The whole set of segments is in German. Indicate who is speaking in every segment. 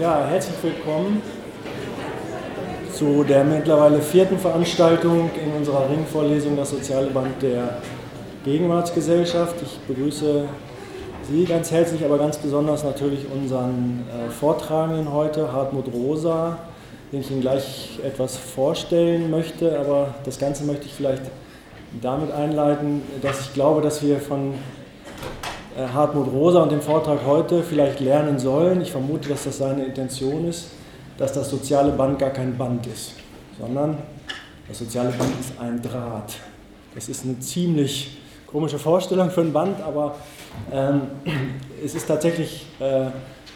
Speaker 1: Ja, herzlich willkommen zu der mittlerweile vierten Veranstaltung in unserer Ringvorlesung Das soziale Band der Gegenwartsgesellschaft. Ich begrüße Sie ganz herzlich, aber ganz besonders natürlich unseren äh, Vortragenden heute, Hartmut Rosa, den ich Ihnen gleich etwas vorstellen möchte. Aber das Ganze möchte ich vielleicht damit einleiten, dass ich glaube, dass wir von Hartmut Rosa und dem Vortrag heute vielleicht lernen sollen. Ich vermute, dass das seine Intention ist, dass das soziale Band gar kein Band ist, sondern das soziale Band ist ein Draht. Das ist eine ziemlich komische Vorstellung für ein Band, aber ähm, es ist tatsächlich äh,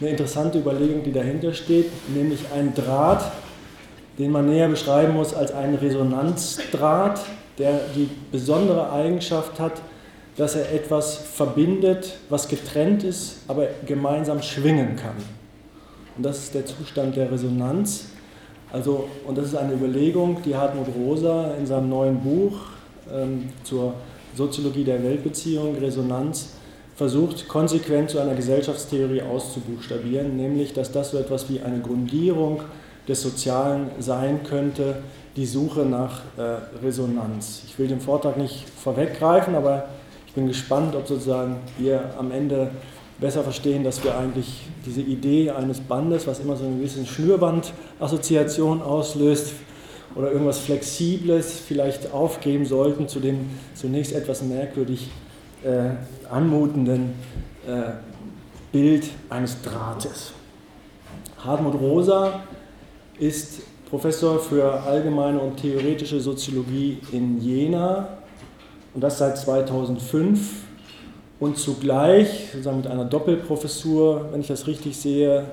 Speaker 1: eine interessante Überlegung, die dahinter steht, nämlich ein Draht, den man näher beschreiben muss als einen Resonanzdraht, der die besondere Eigenschaft hat, dass er etwas verbindet, was getrennt ist, aber gemeinsam schwingen kann. Und das ist der Zustand der Resonanz. Also, und das ist eine Überlegung, die Hartmut Rosa in seinem neuen Buch ähm, zur Soziologie der Weltbeziehung, Resonanz, versucht, konsequent zu einer Gesellschaftstheorie auszubuchstabieren, nämlich, dass das so etwas wie eine Grundierung des Sozialen sein könnte, die Suche nach äh, Resonanz. Ich will den Vortrag nicht vorweggreifen, aber bin gespannt, ob sozusagen wir am Ende besser verstehen, dass wir eigentlich diese Idee eines Bandes, was immer so eine gewisse Schnürband-Assoziation auslöst, oder irgendwas Flexibles vielleicht aufgeben sollten zu dem zunächst etwas merkwürdig äh, anmutenden äh, Bild eines Drahtes. Hartmut Rosa ist Professor für allgemeine und theoretische Soziologie in Jena und das seit 2005 und zugleich sozusagen mit einer Doppelprofessur, wenn ich das richtig sehe,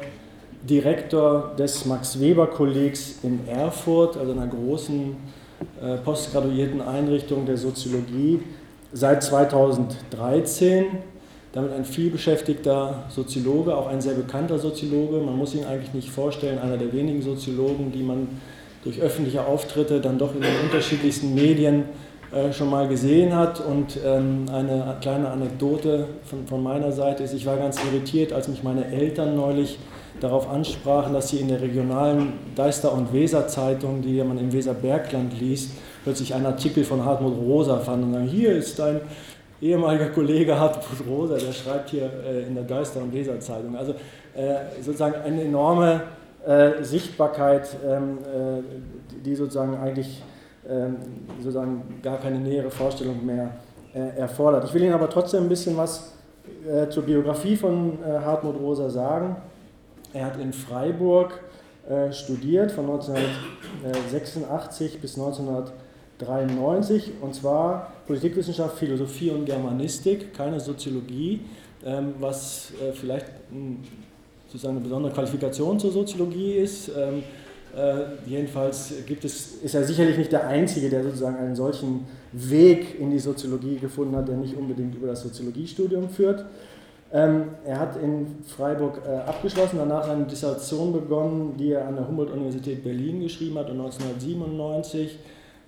Speaker 1: Direktor des Max-Weber-Kollegs in Erfurt, also einer großen äh, postgraduierten Einrichtung der Soziologie, seit 2013. Damit ein vielbeschäftigter Soziologe, auch ein sehr bekannter Soziologe. Man muss ihn eigentlich nicht vorstellen, einer der wenigen Soziologen, die man durch öffentliche Auftritte dann doch in den unterschiedlichsten Medien äh, schon mal gesehen hat. Und ähm, eine kleine Anekdote von, meiner Seite ist, ich war ganz irritiert, als mich meine Eltern neulich darauf ansprachen, dass sie in der regionalen Deister- und Weser-Zeitung, die man im Weserbergland liest, plötzlich einen Artikel von Hartmut Rosa fanden und sagen, hier ist dein ehemaliger Kollege Hartmut Rosa, der schreibt hier äh, in der Deister- und Weser-Zeitung. Also äh, sozusagen eine enorme Sichtbarkeit, ähm, die sozusagen eigentlich sozusagen gar keine nähere Vorstellung mehr erfordert. Ich will Ihnen aber trotzdem ein bisschen was zur Biografie von Hartmut Rosa sagen. Er hat in Freiburg äh, studiert von 1986 bis 1993 und zwar Politikwissenschaft, Philosophie und Germanistik, keine Soziologie, ähm, was äh, vielleicht mh, sozusagen eine besondere Qualifikation zur Soziologie ist. Äh, jedenfalls gibt es, ist er sicherlich nicht der Einzige, der sozusagen einen solchen Weg in die Soziologie gefunden hat, der nicht unbedingt über das Soziologiestudium führt. Ähm, er hat in Freiburg äh, abgeschlossen, danach eine Dissertation begonnen, die er an der Humboldt-Universität Berlin geschrieben hat und 1997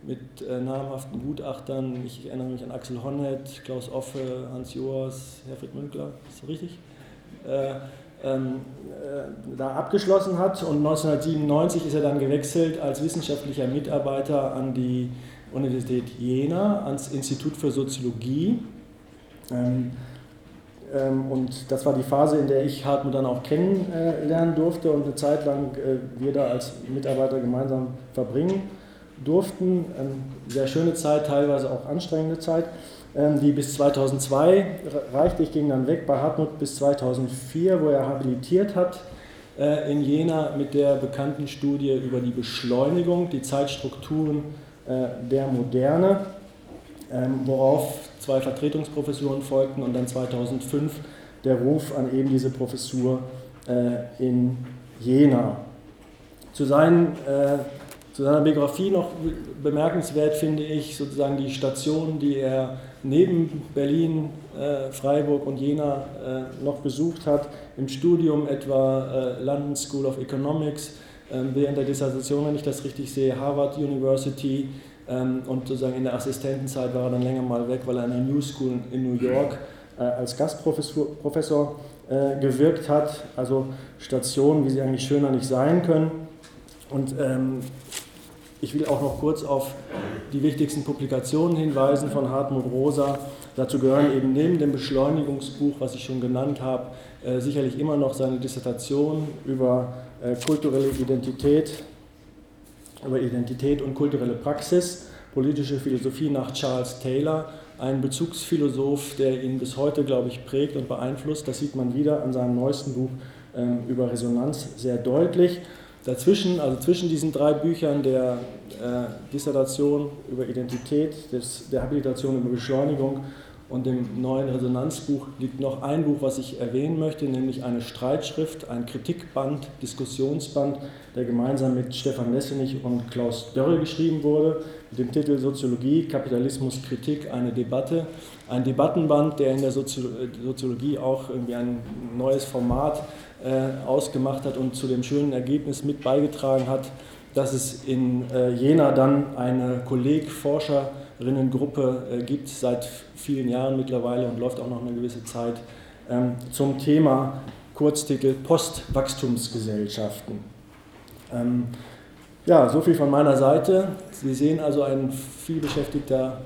Speaker 1: mit äh, namhaften Gutachtern, ich erinnere mich an Axel Honneth, Klaus Offe, Hans Joas, Herfried Münkler, ist das richtig? Äh, ähm, äh, da abgeschlossen hat und 1997 ist er dann gewechselt als wissenschaftlicher Mitarbeiter an die Universität Jena, ans Institut für Soziologie. Ähm, ähm, und das war die Phase, in der ich Hartmut dann auch kennenlernen durfte und eine Zeit lang äh, wir da als Mitarbeiter gemeinsam verbringen durften. Ähm, sehr schöne Zeit, teilweise auch anstrengende Zeit, die bis 2002 reichte. Ich ging dann weg bei Hartmut bis 2004, wo er habilitiert hat äh, in Jena mit der bekannten Studie über die Beschleunigung, die Zeitstrukturen äh, der Moderne, worauf zwei Vertretungsprofessuren folgten und dann 2005 der Ruf an eben diese Professur äh, in Jena. Zu, seinen, zu seiner Biografie noch bemerkenswert finde ich sozusagen die Stationen, die er neben Berlin, äh, Freiburg und Jena äh, noch besucht hat, im Studium etwa äh, London School of Economics, ähm, während der Dissertation, wenn ich das richtig sehe, Harvard University, ähm, und sozusagen in der Assistentenzeit war er dann länger mal weg, weil er an der New School in New York als Gastprofessor gewirkt hat. Also Stationen, wie sie eigentlich schöner nicht sein können. Und ähm, ich will auch noch kurz auf die wichtigsten Publikationen hinweisen von Hartmut Rosa. Dazu gehören eben neben dem Beschleunigungsbuch, was ich schon genannt habe, äh, sicherlich immer noch seine Dissertation über äh, kulturelle Identität, über Identität und kulturelle Praxis, politische Philosophie nach Charles Taylor, ein Bezugsphilosoph, der ihn bis heute, glaube ich, prägt und beeinflusst. Das sieht man wieder an seinem neuesten Buch ähm, über Resonanz sehr deutlich. Dazwischen, also zwischen diesen drei Büchern der äh, Dissertation über Identität, des, der Habilitation über Beschleunigung und dem neuen Resonanzbuch liegt noch ein Buch, was ich erwähnen möchte, nämlich eine Streitschrift, ein Kritikband, Diskussionsband, der gemeinsam mit Stefan Lessenich und Klaus Dörre geschrieben wurde, mit dem Titel Soziologie, Kapitalismus, Kritik, eine Debatte. Ein Debattenband, der in der Soziologie auch irgendwie ein neues Format äh, ausgemacht hat und zu dem schönen Ergebnis mit beigetragen hat, dass es in äh, Jena dann eine Kolleg-Forscherinnengruppe äh, gibt, seit vielen Jahren mittlerweile und läuft auch noch eine gewisse Zeit, ähm, zum Thema Kurztitel Postwachstumsgesellschaften. Ähm, ja, so viel von meiner Seite. Sie sehen also ein vielbeschäftigter,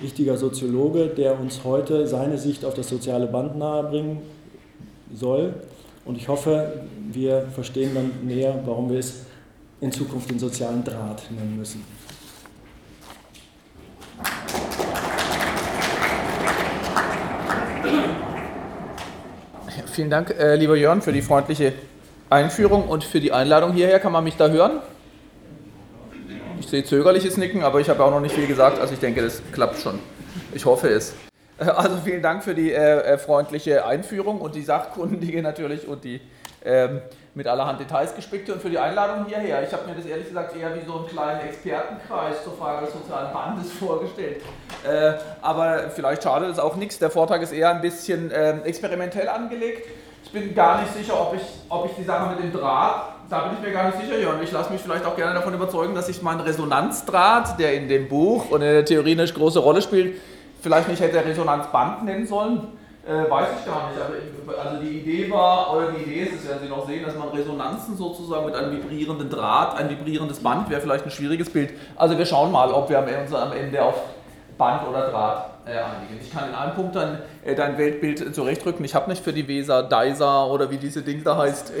Speaker 1: wichtiger Soziologe, der uns heute seine Sicht auf das soziale Band nahebringen soll. Und ich hoffe, wir verstehen dann näher, warum wir es in Zukunft den sozialen Draht nennen müssen.
Speaker 2: Vielen Dank, äh, lieber Jörn, für die freundliche Einführung und für die Einladung hierher. Kann man mich da hören? Ich sehe zögerliches Nicken, aber ich habe auch noch nicht viel gesagt, also ich denke, das klappt schon. Ich hoffe es. Also vielen Dank für die äh, äh, freundliche Einführung und die sachkundige natürlich und die ähm, mit allerhand Details gespickte und für die Einladung hierher. Ich habe mir das ehrlich gesagt eher wie so einen kleinen Expertenkreis zur Frage des sozialen Bandes vorgestellt. Äh, aber vielleicht schadet es auch nichts. Der Vortrag ist eher ein bisschen äh, experimentell angelegt. Ich bin gar nicht sicher, ob ich, ob ich die Sache mit dem Draht, da bin ich mir gar nicht sicher, Jörn. Ich lasse mich vielleicht auch gerne davon überzeugen, dass ich meinen Resonanzdraht, der in dem Buch und in der Theorie eine große Rolle spielt, vielleicht nicht hätte Resonanzband nennen sollen, äh, weiß ich gar nicht. Aber also die Idee war, oder die Idee ist, das werden Sie noch sehen, dass man Resonanzen sozusagen mit einem vibrierenden Draht, ein vibrierendes Band wäre vielleicht ein schwieriges Bild. Also wir schauen mal, ob wir uns am Ende auf Band oder Draht äh. Ich kann in einem Punkt dann äh, dein Weltbild zurechtrücken. Ich habe nicht für die Weser, Deisa oder wie diese Ding da heißt,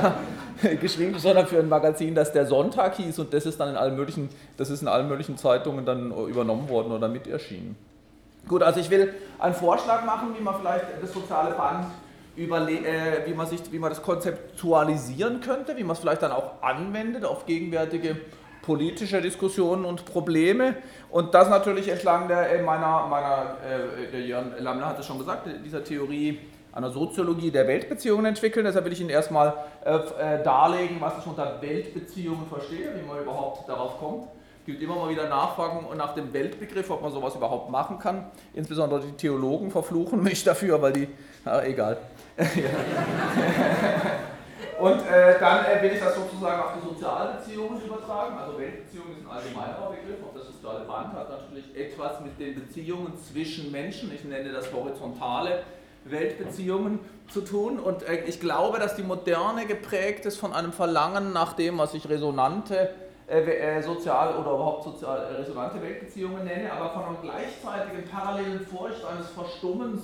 Speaker 2: geschrieben, sondern für ein Magazin, das der Sonntag hieß und das ist dann in allen möglichen, das ist in allen möglichen Zeitungen dann übernommen worden oder mit erschienen. Gut, also ich will einen Vorschlag machen, wie man vielleicht das soziale Band äh, wie man, sich, wie man das konzeptualisieren könnte, wie man es vielleicht dann auch anwendet auf gegenwärtige politische Diskussionen und Probleme. Und das natürlich entlang der, äh, meiner, meiner äh, der Jörn Lammler hat es schon gesagt, dieser Theorie einer Soziologie der Weltbeziehungen entwickeln. Deshalb will ich Ihnen erstmal äh, äh, darlegen, was ich unter Weltbeziehungen verstehe, wie man überhaupt darauf kommt gilt immer mal wieder nachfragen nach dem Weltbegriff, ob man sowas überhaupt machen kann. Insbesondere die Theologen verfluchen mich dafür, weil die, na egal. und äh, dann äh, will ich das sozusagen auf die Sozialbeziehungen übertragen. Also Weltbeziehungen ist ein allgemeiner Begriff, auch das soziale Band hat natürlich etwas mit den Beziehungen zwischen Menschen, ich nenne das horizontale Weltbeziehungen zu tun. Und äh, ich glaube, dass die Moderne geprägt ist von einem Verlangen nach dem, was ich resonante äh, äh, sozial oder überhaupt sozial äh, resonante Weltbeziehungen nenne, aber von einer gleichzeitigen parallelen Furcht eines Verstummens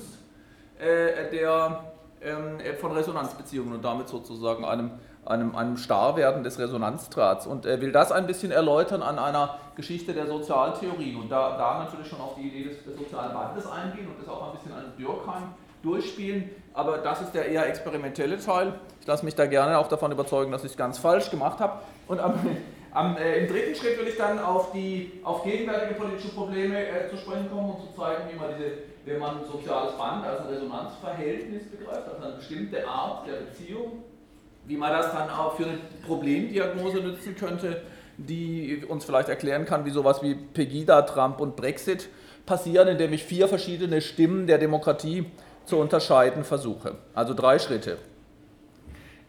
Speaker 2: der, ähm, von Resonanzbeziehungen und damit sozusagen einem, einem, einem Starrwerden des Resonanzdrahts. Und will das ein bisschen erläutern an einer Geschichte der Sozialtheorie und da, da natürlich schon auf die Idee des, des sozialen Bandes eingehen und das auch ein bisschen an Durkheim durchspielen, aber das ist der eher experimentelle Teil. Ich lasse mich da gerne auch davon überzeugen, dass ich es ganz falsch gemacht habe. Und am am, äh, Im dritten Schritt will ich dann auf, die, auf gegenwärtige politische Probleme äh, zu sprechen kommen und zu zeigen, wie man diese, wenn man soziales Band, ein Resonanzverhältnis begreift, also eine bestimmte Art der Beziehung, wie man das dann auch für eine Problemdiagnose nutzen könnte, die uns vielleicht erklären kann, wie sowas wie Pegida, Trump und Brexit passieren, indem ich vier verschiedene Stimmen der Demokratie zu unterscheiden versuche. Also drei Schritte.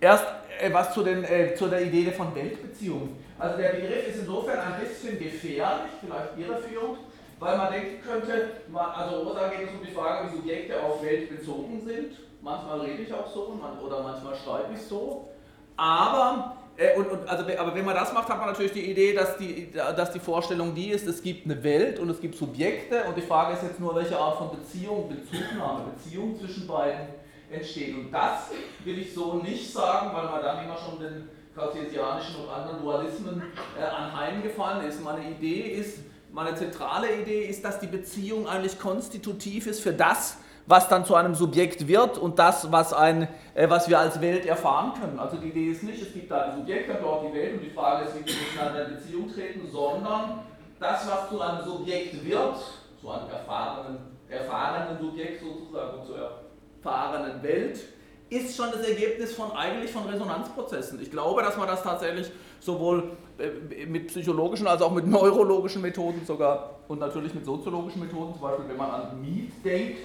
Speaker 2: Erst äh, was zu, den, äh, zu der Idee von Weltbeziehungen. Also der Begriff ist insofern ein bisschen gefährlich, vielleicht irreführend, weil man denken könnte, man, also Rosa geht es um die Frage, wie Subjekte auf Welt bezogen sind. Manchmal rede ich auch so oder manchmal schreibe ich so. Aber, äh, und, und, also, aber wenn man das macht, hat man natürlich die Idee, dass die, dass die Vorstellung die ist, es gibt eine Welt und es gibt Subjekte und die Frage ist jetzt nur, welche Art von Beziehung, Bezugnahme, Beziehung zwischen beiden entsteht. Und das will ich so nicht sagen, weil man dann immer schon den kartesianischen und anderen Dualismen äh, anheimgefallen ist. Meine Idee ist, meine zentrale Idee ist, dass die Beziehung eigentlich konstitutiv ist für das, was dann zu einem Subjekt wird und das, was, ein, äh, was wir als Welt erfahren können. Also die Idee ist nicht, es gibt da ein Subjekt, dann dort die Welt und die Frage ist, wie wir miteinander in Beziehung treten, sondern das, was zu einem Subjekt wird, zu einem erfahrenen, erfahrenen Subjekt sozusagen, zur erfahrenen Welt, ist schon das Ergebnis von eigentlich von Resonanzprozessen. Ich glaube, dass man das tatsächlich sowohl äh, mit psychologischen als auch mit neurologischen Methoden sogar und natürlich mit soziologischen Methoden, zum Beispiel wenn man an Miet denkt,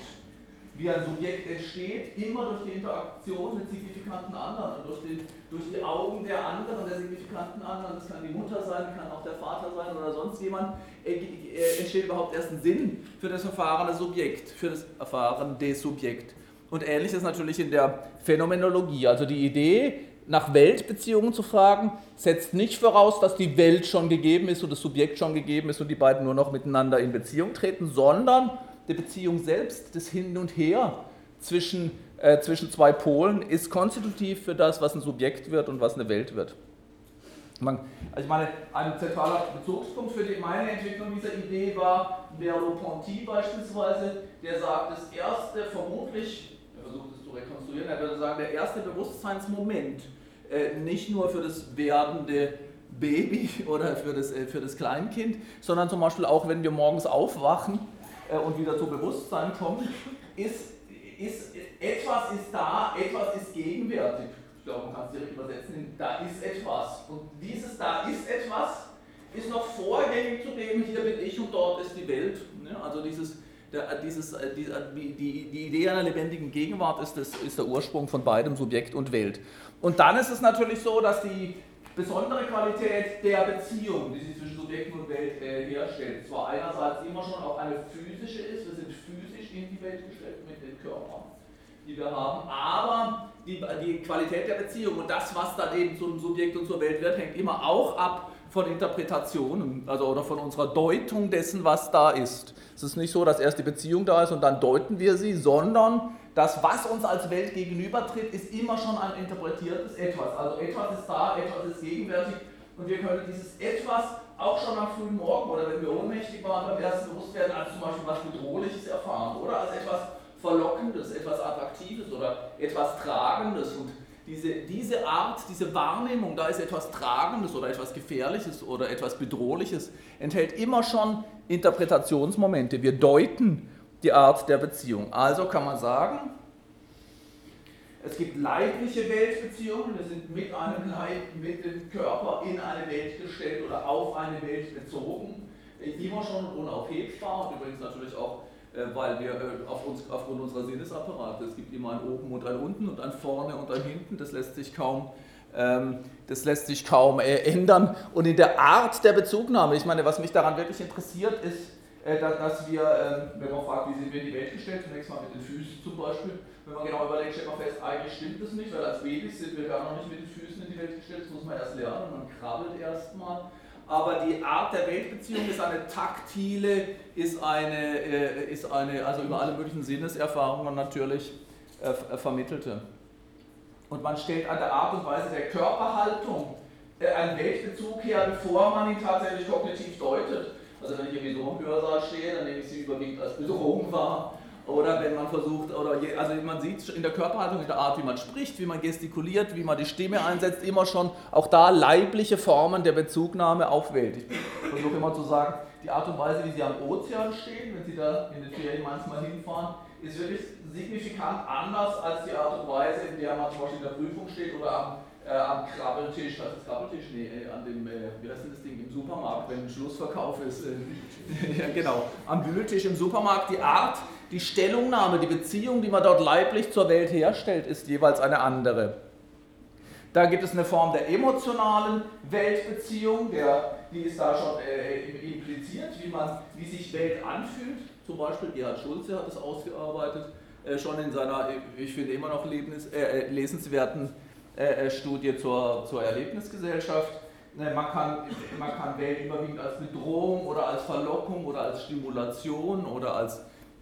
Speaker 2: wie ein Subjekt entsteht, immer durch die Interaktion mit signifikanten anderen durch, den, durch die Augen der anderen, der signifikanten anderen, das kann die Mutter sein, kann auch der Vater sein oder sonst jemand, äh, äh, entsteht überhaupt erst ein Sinn für das erfahrene Subjekt, für das erfahrene Subjekt. Und ähnlich ist natürlich in der Phänomenologie. Also die Idee, nach Weltbeziehungen zu fragen, setzt nicht voraus, dass die Welt schon gegeben ist und das Subjekt schon gegeben ist und die beiden nur noch miteinander in Beziehung treten, sondern die Beziehung selbst, das Hin und Her zwischen, äh, zwischen zwei Polen, ist konstitutiv für das, was ein Subjekt wird und was eine Welt wird. Man, also ich meine, ein zentraler Bezugspunkt für die, meine Entwicklung dieser Idee war Merleau-Ponty beispielsweise, der sagt, das erste vermutlich rekonstruieren, er würde sagen, der erste Bewusstseinsmoment, äh, nicht nur für das werdende Baby oder für das, äh, für das Kleinkind, sondern zum Beispiel auch, wenn wir morgens aufwachen äh, und wieder zu Bewusstsein kommen, ist, ist, etwas ist da, etwas ist gegenwärtig. Ich glaube, man kann es direkt übersetzen, da ist etwas. Und dieses da ist etwas ist noch vorgängig zu dem, hier bin ich und dort ist die Welt. Also dieses der, dieses, äh, die, die, die, Idee einer lebendigen Gegenwart ist, das, ist der Ursprung von beidem Subjekt und Welt. Und dann ist es natürlich so, dass die besondere Qualität der Beziehung, die sich zwischen Subjekt und Welt äh, herstellt, zwar einerseits immer schon auch eine physische ist, wir sind physisch in die Welt gestellt mit den Körpern, die wir haben, aber die, die Qualität der Beziehung und das, was dann eben zum Subjekt und zur Welt wird, hängt immer auch ab von Interpretationen, also oder von unserer Deutung dessen, was da ist. Es ist nicht so, dass erst die Beziehung da ist und dann deuten wir sie, sondern das, was uns als Welt gegenübertritt, ist immer schon ein interpretiertes Etwas. Also etwas ist da, etwas ist gegenwärtig und wir können dieses Etwas auch schon am frühen Morgen oder wenn wir ohnmächtig waren beim ersten Bewusstwerden als zum Beispiel was Bedrohliches erfahren oder als etwas Verlockendes, etwas Attraktives oder etwas Tragendes und diese, diese Art, diese Wahrnehmung, da ist etwas Tragendes oder etwas Gefährliches oder etwas Bedrohliches, enthält immer schon Interpretationsmomente. Wir deuten die Art der Beziehung. Also kann man sagen, es gibt leibliche Weltbeziehungen, wir sind mit einem Leib, mit dem Körper in eine Welt gestellt oder auf eine Welt bezogen, immer schon unaufhebbar und übrigens natürlich auch weil wir äh, auf uns, aufgrund unserer Sinnesapparate, es gibt immer ein Oben und ein Unten und ein Vorne und ein Hinten, das lässt sich kaum, ähm, das lässt sich kaum äh, ändern. Und in der Art der Bezugnahme, ich meine, was mich daran wirklich interessiert, ist, dass wir, ähm, wenn man fragt, wie sind wir in die Welt gestellt, zunächst mal mit den Füßen zum Beispiel, wenn man genau überlegt, stellt man fest, eigentlich stimmt das nicht, weil als Babys sind wir gar noch nicht mit den Füßen in die Welt gestellt, das muss man erst lernen, man krabbelt erst mal aber die Art der Weltbeziehung ist eine taktile, ist eine, äh, ist eine also über alle möglichen Sinneserfahrungen natürlich äh, äh, vermittelte. Und man stellt an der Art und Weise der Körperhaltung einen Weltbezug her, bevor man ihn tatsächlich kognitiv deutet. Also wenn ich im Hörsaal stehe, dann nehme ich sie überwiegend als Bedrohung wahr oder wenn man versucht, oder je, also man sieht in der Körperhaltung, in der Art, wie man spricht, wie man gestikuliert, wie man die Stimme einsetzt, immer schon auch da leibliche Formen der Bezugnahme auf Welt. Ich versuche immer zu sagen, die Art und Weise, wie Sie am Ozean stehen, wenn Sie da in den Ferien manchmal hinfahren, ist wirklich signifikant anders als die Art und Weise, in der man zum Beispiel in der Prüfung steht oder am äh, am Krabbeltisch, was ist Krabbeltisch? Nee, äh, an dem, äh, wie heißt denn das Ding, im Supermarkt, wenn ein Schlussverkauf ist. Äh, ja, genau, am Wühltisch im Supermarkt. Die Art, die Stellungnahme, die Beziehung, die man dort leiblich zur Welt herstellt, ist jeweils eine andere. Da gibt es eine Form der emotionalen Weltbeziehung, der, die ist da schon äh, impliziert, wie, man, wie sich Welt anfühlt. Zum Beispiel Gerhard Schulze hat es ausgearbeitet, äh, schon in seiner, ich finde immer noch lebens, äh, lesenswerten äh, äh, Studie zur, zur Erlebnisgesellschaft. Ne, man kann, man kann Welt überwiegend als Bedrohung oder als Verlockung oder als Stimulation oder als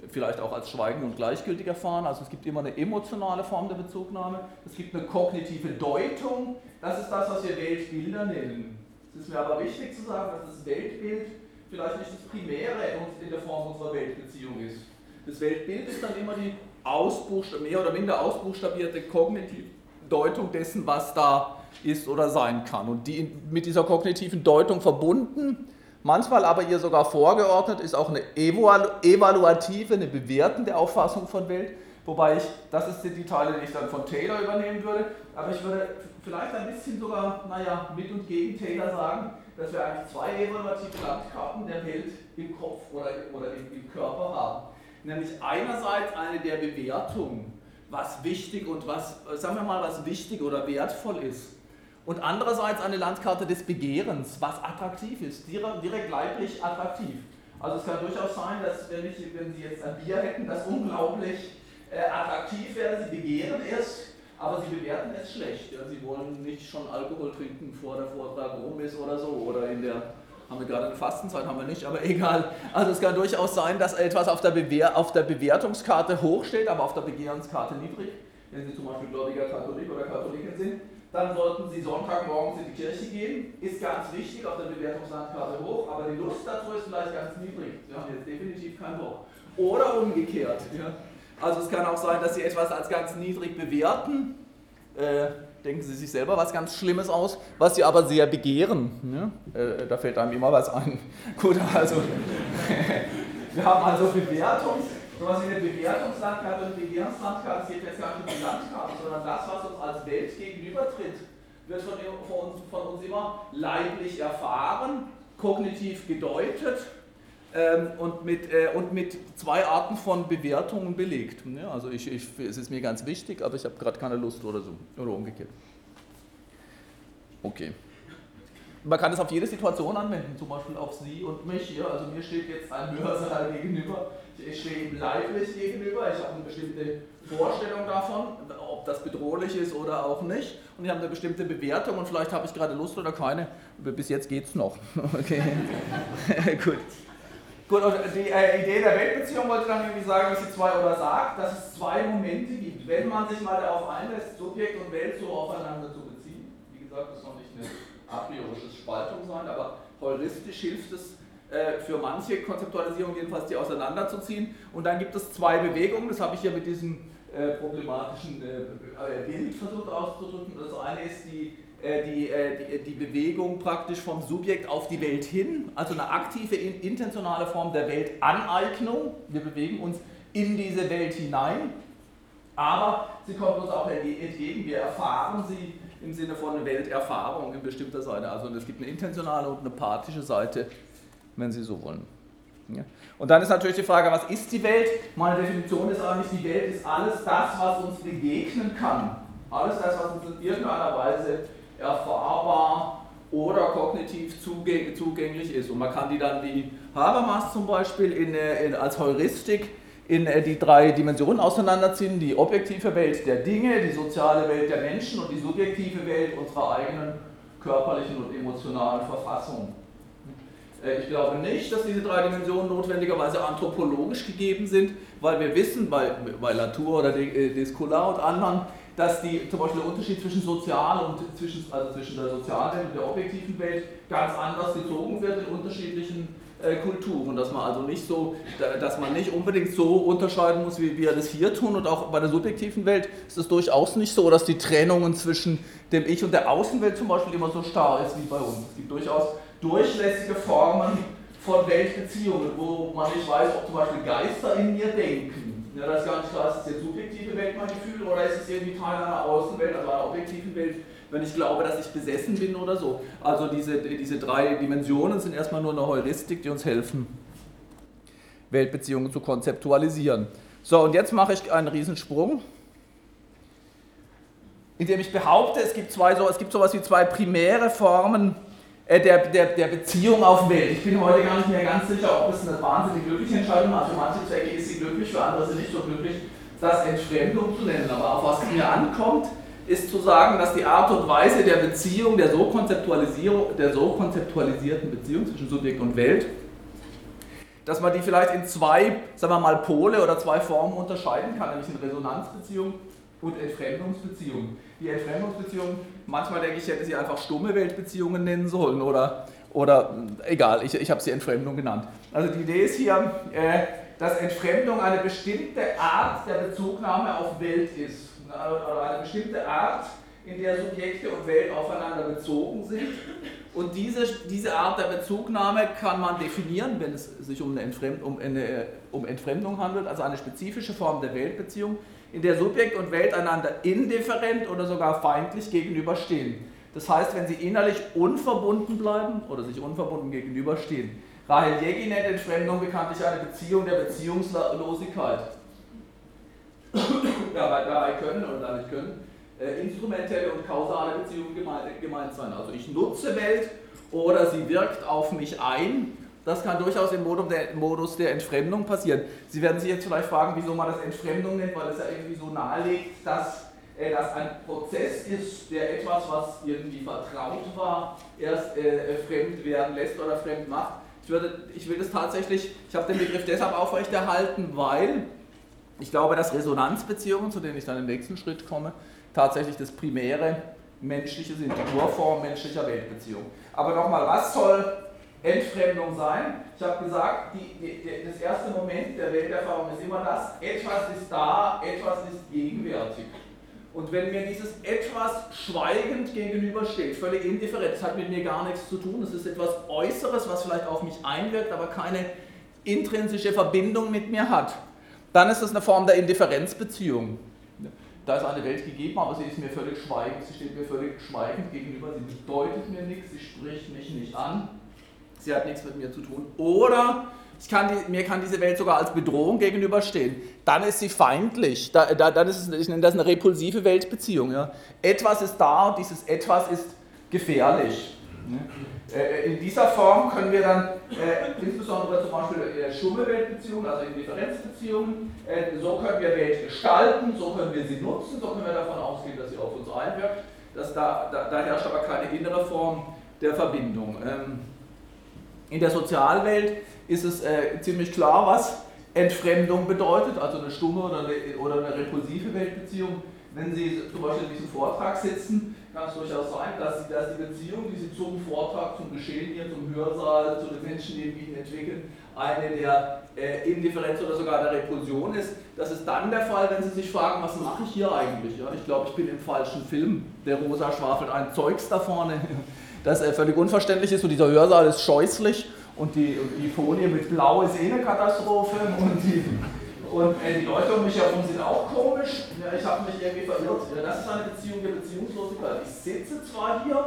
Speaker 2: vielleicht auch als Schweigen und gleichgültig erfahren. Also es gibt immer eine emotionale Form der Bezugnahme. Es gibt eine kognitive Deutung. Das ist das, was wir Weltbilder nennen. Es ist mir aber wichtig zu sagen, dass das Weltbild vielleicht nicht das Primäre in der Form unserer Weltbeziehung ist. Das Weltbild ist dann immer die mehr oder minder ausbuchstabierte kognitive Deutung dessen, was da ist oder sein kann. Und die mit dieser kognitiven Deutung verbunden Manchmal aber ihr sogar vorgeordnet ist auch eine evaluative, eine bewertende Auffassung von Welt, wobei ich, das ist die Teile, die ich dann von Taylor übernehmen würde, aber ich würde vielleicht ein bisschen sogar, naja, mit und gegen Taylor sagen, dass wir eigentlich zwei evaluative Landkarten der Welt im Kopf oder, oder im, im Körper haben. Nämlich einerseits eine der Bewertung, was wichtig und was, sagen wir mal, was wichtig oder wertvoll ist und andererseits eine Landkarte des Begehrens, was attraktiv ist, direkt leiblich attraktiv. Also es kann durchaus sein, dass wenn, ich, wenn Sie jetzt ein Bier hätten, das unglaublich äh, attraktiv wäre, Sie begehren es, aber Sie bewerten es schlecht. Ja? Sie wollen nicht schon Alkohol trinken, vor der Vortrag rum ist oder so, oder in der, haben wir gerade eine Fastenzeit, haben wir nicht, aber egal. Also es kann durchaus sein, dass etwas auf der, Bewer auf der Bewertungskarte hoch steht, aber auf der Begehrenskarte niedrig. Wenn Sie zum Beispiel gläubiger Katholik oder Katholikin sind, dann sollten Sie Sonntagmorgens in die Kirche gehen. Ist ganz wichtig, auf der Bewertungslandkarte hoch, aber die Lust dazu ist vielleicht ganz niedrig. Sie haben jetzt definitiv keinen Bock. Oder umgekehrt. Ja. Also es kann auch sein, dass Sie etwas als ganz niedrig bewerten. Äh, denken Sie sich selber was ganz Schlimmes aus, was Sie aber sehr begehren. Ja. Äh, da fällt einem immer was ein. Gut, also wir haben also Bewertungs sowas wie eine Bewertungslandkarte und es geht jetzt gar nicht um die Landkarte, sondern das, was uns als Welt gegenübertritt, wird von, von, uns, von uns immer leiblich erfahren, kognitiv gedeutet ähm, und, mit, äh, und mit zwei Arten von Bewertungen belegt. Ja, also ich, ich, es ist mir ganz wichtig, aber ich habe gerade keine Lust oder so, oder umgekehrt. Okay. Man kann es auf jede Situation anwenden, zum Beispiel auf Sie und mich hier. Also mir steht jetzt ein Hörsaal gegenüber ich stehe ihm leiblich gegenüber, ich habe eine bestimmte Vorstellung davon, ob das bedrohlich ist oder auch nicht. Und ich habe eine bestimmte Bewertung und vielleicht habe ich gerade Lust oder keine. Bis jetzt geht es noch. Okay. Gut. Gut, und die äh, Idee der Weltbeziehung wollte dann irgendwie sagen, dass sie zwei oder sagt, dass es zwei Momente gibt. Wenn man sich mal darauf einlässt, Subjekt und Welt so aufeinander zu beziehen, wie gesagt, das soll nicht eine a priorische Spaltung sein, aber heuristisch hilft es, äh, für manche Konzeptualisierung jedenfalls die auseinanderzuziehen. Und dann gibt es zwei Bewegungen, das habe ich hier mit diesem äh, problematischen äh, Bild versucht auszudrücken. Das eine ist die, die, die, die, Bewegung praktisch vom Subjekt auf die Welt hin, also eine aktive, intentionale Form der Weltaneignung. Wir bewegen uns in diese Welt hinein, aber sie kommt uns auch entgegen. Wir erfahren sie im Sinne von Welterfahrung in bestimmter Seite. Also es gibt eine intentionale und eine pathische Seite wenn Sie so wollen. Ja. Und dann ist natürlich die Frage, was ist die Welt? Meine Definition ist eigentlich, die Welt ist alles das, was uns begegnen kann. Alles das, was uns in irgendeiner Weise erfahrbar oder kognitiv zugänglich ist. Und man kann die dann wie Habermas zum Beispiel in, in, als Heuristik in äh, die drei Dimensionen auseinanderziehen. Die objektive Welt der Dinge, die soziale Welt der Menschen und die subjektive Welt unserer eigenen körperlichen und emotionalen Verfassung. Äh, ich glaube nicht, dass diese drei Dimensionen notwendigerweise anthropologisch gegeben sind, weil wir wissen, bei, bei Latour oder äh, Descola und anderen, dass die, zum Beispiel der Unterschied zwischen sozial und zwischen, also zwischen der sozialen Welt und der objektiven Welt ganz anders gezogen wird in unterschiedlichen äh, Kulturen. Dass man also nicht so, dass man nicht unbedingt so unterscheiden muss, wie wir das hier tun. Und auch bei der subjektiven Welt ist es durchaus nicht so, dass die Trennungen zwischen dem Ich und der Außenwelt zum Beispiel immer so starr ist wie bei uns. Es gibt durchaus durchlässige Formen von Weltbeziehungen, wo man nicht weiß, ob zum Beispiel Geister in mir denken. Ja, das ist gar nicht klar, ist es jetzt subjektive Welt mein Gefühl oder ist es irgendwie Teil einer Außenwelt, also einer objektiven Welt, wenn ich glaube, dass ich besessen bin oder so. Also diese, diese drei Dimensionen sind erstmal nur eine Heuristik, die uns helfen, Weltbeziehungen zu konzeptualisieren. So, und jetzt mache ich einen Riesensprung. indem ich behaupte, es gibt, zwei, so, es gibt sowas wie zwei primäre Formen äh, der, der, der Beziehung auf Welt. Ich bin heute gar nicht mehr ganz sicher, ob es eine wahnsinnig glückliche Entscheidung war. Für manche Zwecke ist sie glücklich, für andere ist sie nicht so glücklich, das Entfremdung zu nennen. Aber auf was es mir ankommt, ist zu sagen, dass die Art und Weise der Beziehung, der so, Konzeptualisierung, der so konzeptualisierten Beziehung zwischen Subjekt und Welt, dass man die vielleicht in zwei, sagen wir mal, Pole oder zwei Formen unterscheiden kann, nämlich in Resonanzbeziehung und Entfremdungsbeziehung. Die Entfremdungsbeziehung, manchmal denke ich, hätte sie einfach stumme Weltbeziehungen nennen sollen oder, oder egal, ich, ich habe sie Entfremdung genannt. Also die Idee ist hier, äh, dass Entfremdung eine bestimmte Art der Bezugnahme auf Welt ist oder eine bestimmte Art, in der Subjekte und Welt aufeinander bezogen sind. Und diese, diese Art der Bezugnahme kann man definieren, wenn es sich um, eine Entfremd, um, eine, um Entfremdung handelt, also eine spezifische Form der Weltbeziehung, in der Subjekt und Welt einander indifferent oder sogar feindlich gegenüberstehen. Das heißt, wenn sie innerlich unverbunden bleiben oder sich unverbunden gegenüberstehen. Rahel Jegi nennt Entfremdung bekanntlich eine Beziehung der Beziehungslosigkeit. dabei, dabei können oder damit können äh, instrumentelle und kausale Beziehungen gemeint, gemeint sein. Also ich nutze Welt oder sie wirkt auf mich ein. Das kann durchaus im Modus der Entfremdung passieren. Sie werden sich jetzt vielleicht fragen, wieso man das Entfremdung nennt, weil es ja irgendwie so nahelegt, dass äh, das ein Prozess ist, der etwas, was irgendwie vertraut war, erst äh, fremd werden lässt oder fremd macht. Ich, würde, ich will das tatsächlich, ich habe den Begriff deshalb aufrechterhalten, weil ich glaube, dass Resonanzbeziehungen, zu denen ich dann im nächsten Schritt komme, tatsächlich das primäre menschliche sind, die Urform menschlicher Weltbeziehung. Aber nochmal, was soll Entfremdung sein? Ich habe gesagt, die, die, das erste Moment der Welterfahrung ist immer das, etwas ist da, etwas ist gegenwärtig. Und wenn mir dieses etwas schweigend gegenübersteht, völlig indifferent, das hat mit mir gar nichts zu tun, es ist etwas Äußeres, was vielleicht auf mich einwirkt, aber keine intrinsische Verbindung mit mir hat, dann ist es eine Form der Indifferenzbeziehung da ist eine Welt gegeben, aber sie ist mir völlig schweigend, sie steht mir völlig schweigend gegenüber, sie bedeutet mir nichts, sie spricht mich nicht an, sie hat nichts mit mir zu tun. Oder kann die, mir kann diese Welt sogar als Bedrohung gegenüberstehen. Dann ist sie feindlich, da, da, dann ist es, ich nenne das eine repulsive Weltbeziehung. Ja. Etwas ist da und dieses Etwas ist gefährlich. Äh, in dieser Form können wir dann äh, insbesondere zum Beispiel äh, stumme Weltbeziehungen, also Indifferenzbeziehungen, äh, so können wir Welt gestalten, so können wir sie nutzen, so können wir davon ausgehen, dass sie auf uns einwirkt. Dass da, da, da herrscht aber keine innere Form der Verbindung. Ähm, in der Sozialwelt ist es äh, ziemlich klar, was Entfremdung bedeutet, also eine stumme oder eine, oder eine repulsive Weltbeziehung. Wenn Sie zum Beispiel in diesem Vortrag sitzen, kann es durchaus sein, dass, Sie, dass die Beziehung, die Sie zum Vortrag, zum Geschehen hier, zum Hörsaal, zu den Menschen, die Ihnen entwickeln, eine der äh, Indifferenz oder sogar der Repulsion ist. Das ist dann der Fall, wenn Sie sich fragen, was mache ich hier eigentlich? Ja, ich glaube, ich bin im falschen Film. Der Rosa schwafelt ein Zeugs da vorne, das äh, völlig unverständlich ist und dieser Hörsaal ist scheußlich und die, und die Folie mit Blau ist eh eine Katastrophe und die und äh, die Leute um mich herum sind auch komisch. Ja, ich habe mich irgendwie verirrt. Ja, das ist eine Beziehung der Beziehungslosigkeit. Ich sitze zwar hier,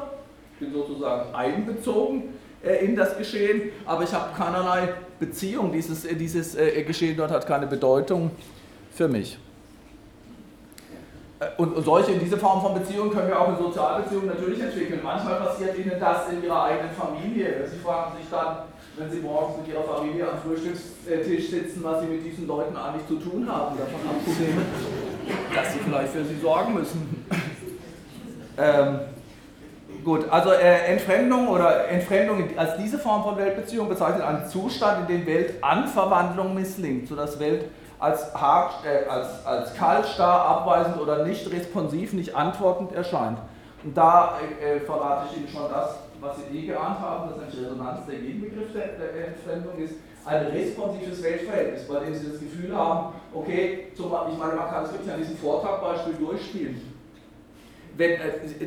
Speaker 2: bin sozusagen einbezogen äh, in das Geschehen, aber ich habe keinerlei Beziehung. Dieses, äh, dieses äh, Geschehen dort hat keine Bedeutung für mich. Äh, und solche, diese Form von Beziehungen können wir auch in Sozialbeziehungen natürlich entwickeln. Manchmal passiert Ihnen das in Ihrer eigenen Familie. Sie fragen sich dann, wenn Sie morgens mit Ihrer Familie am Frühstückstisch sitzen, was Sie mit diesen Leuten eigentlich zu tun haben, davon abgesehen, dass Sie vielleicht für sie sorgen müssen. ähm, gut, also äh, Entfremdung oder Entfremdung als diese Form von Weltbeziehung bezeichnet einen Zustand, in dem Welt an Verwandlung misslingt, sodass Welt als, hart, äh, als, als kalt, starr, abweisend oder nicht responsiv, nicht antwortend erscheint. Und da äh, verrate ich Ihnen schon das, was Sie eh geahnt haben, dass nämlich Resonanz der Gegenbegriff der, der Entfremdung ist, ein responsives Weltverhältnis, bei dem Sie das Gefühl haben, okay, zum, ich meine, man kann es wirklich an diesem Vortragbeispiel durchspielen. Wenn, äh,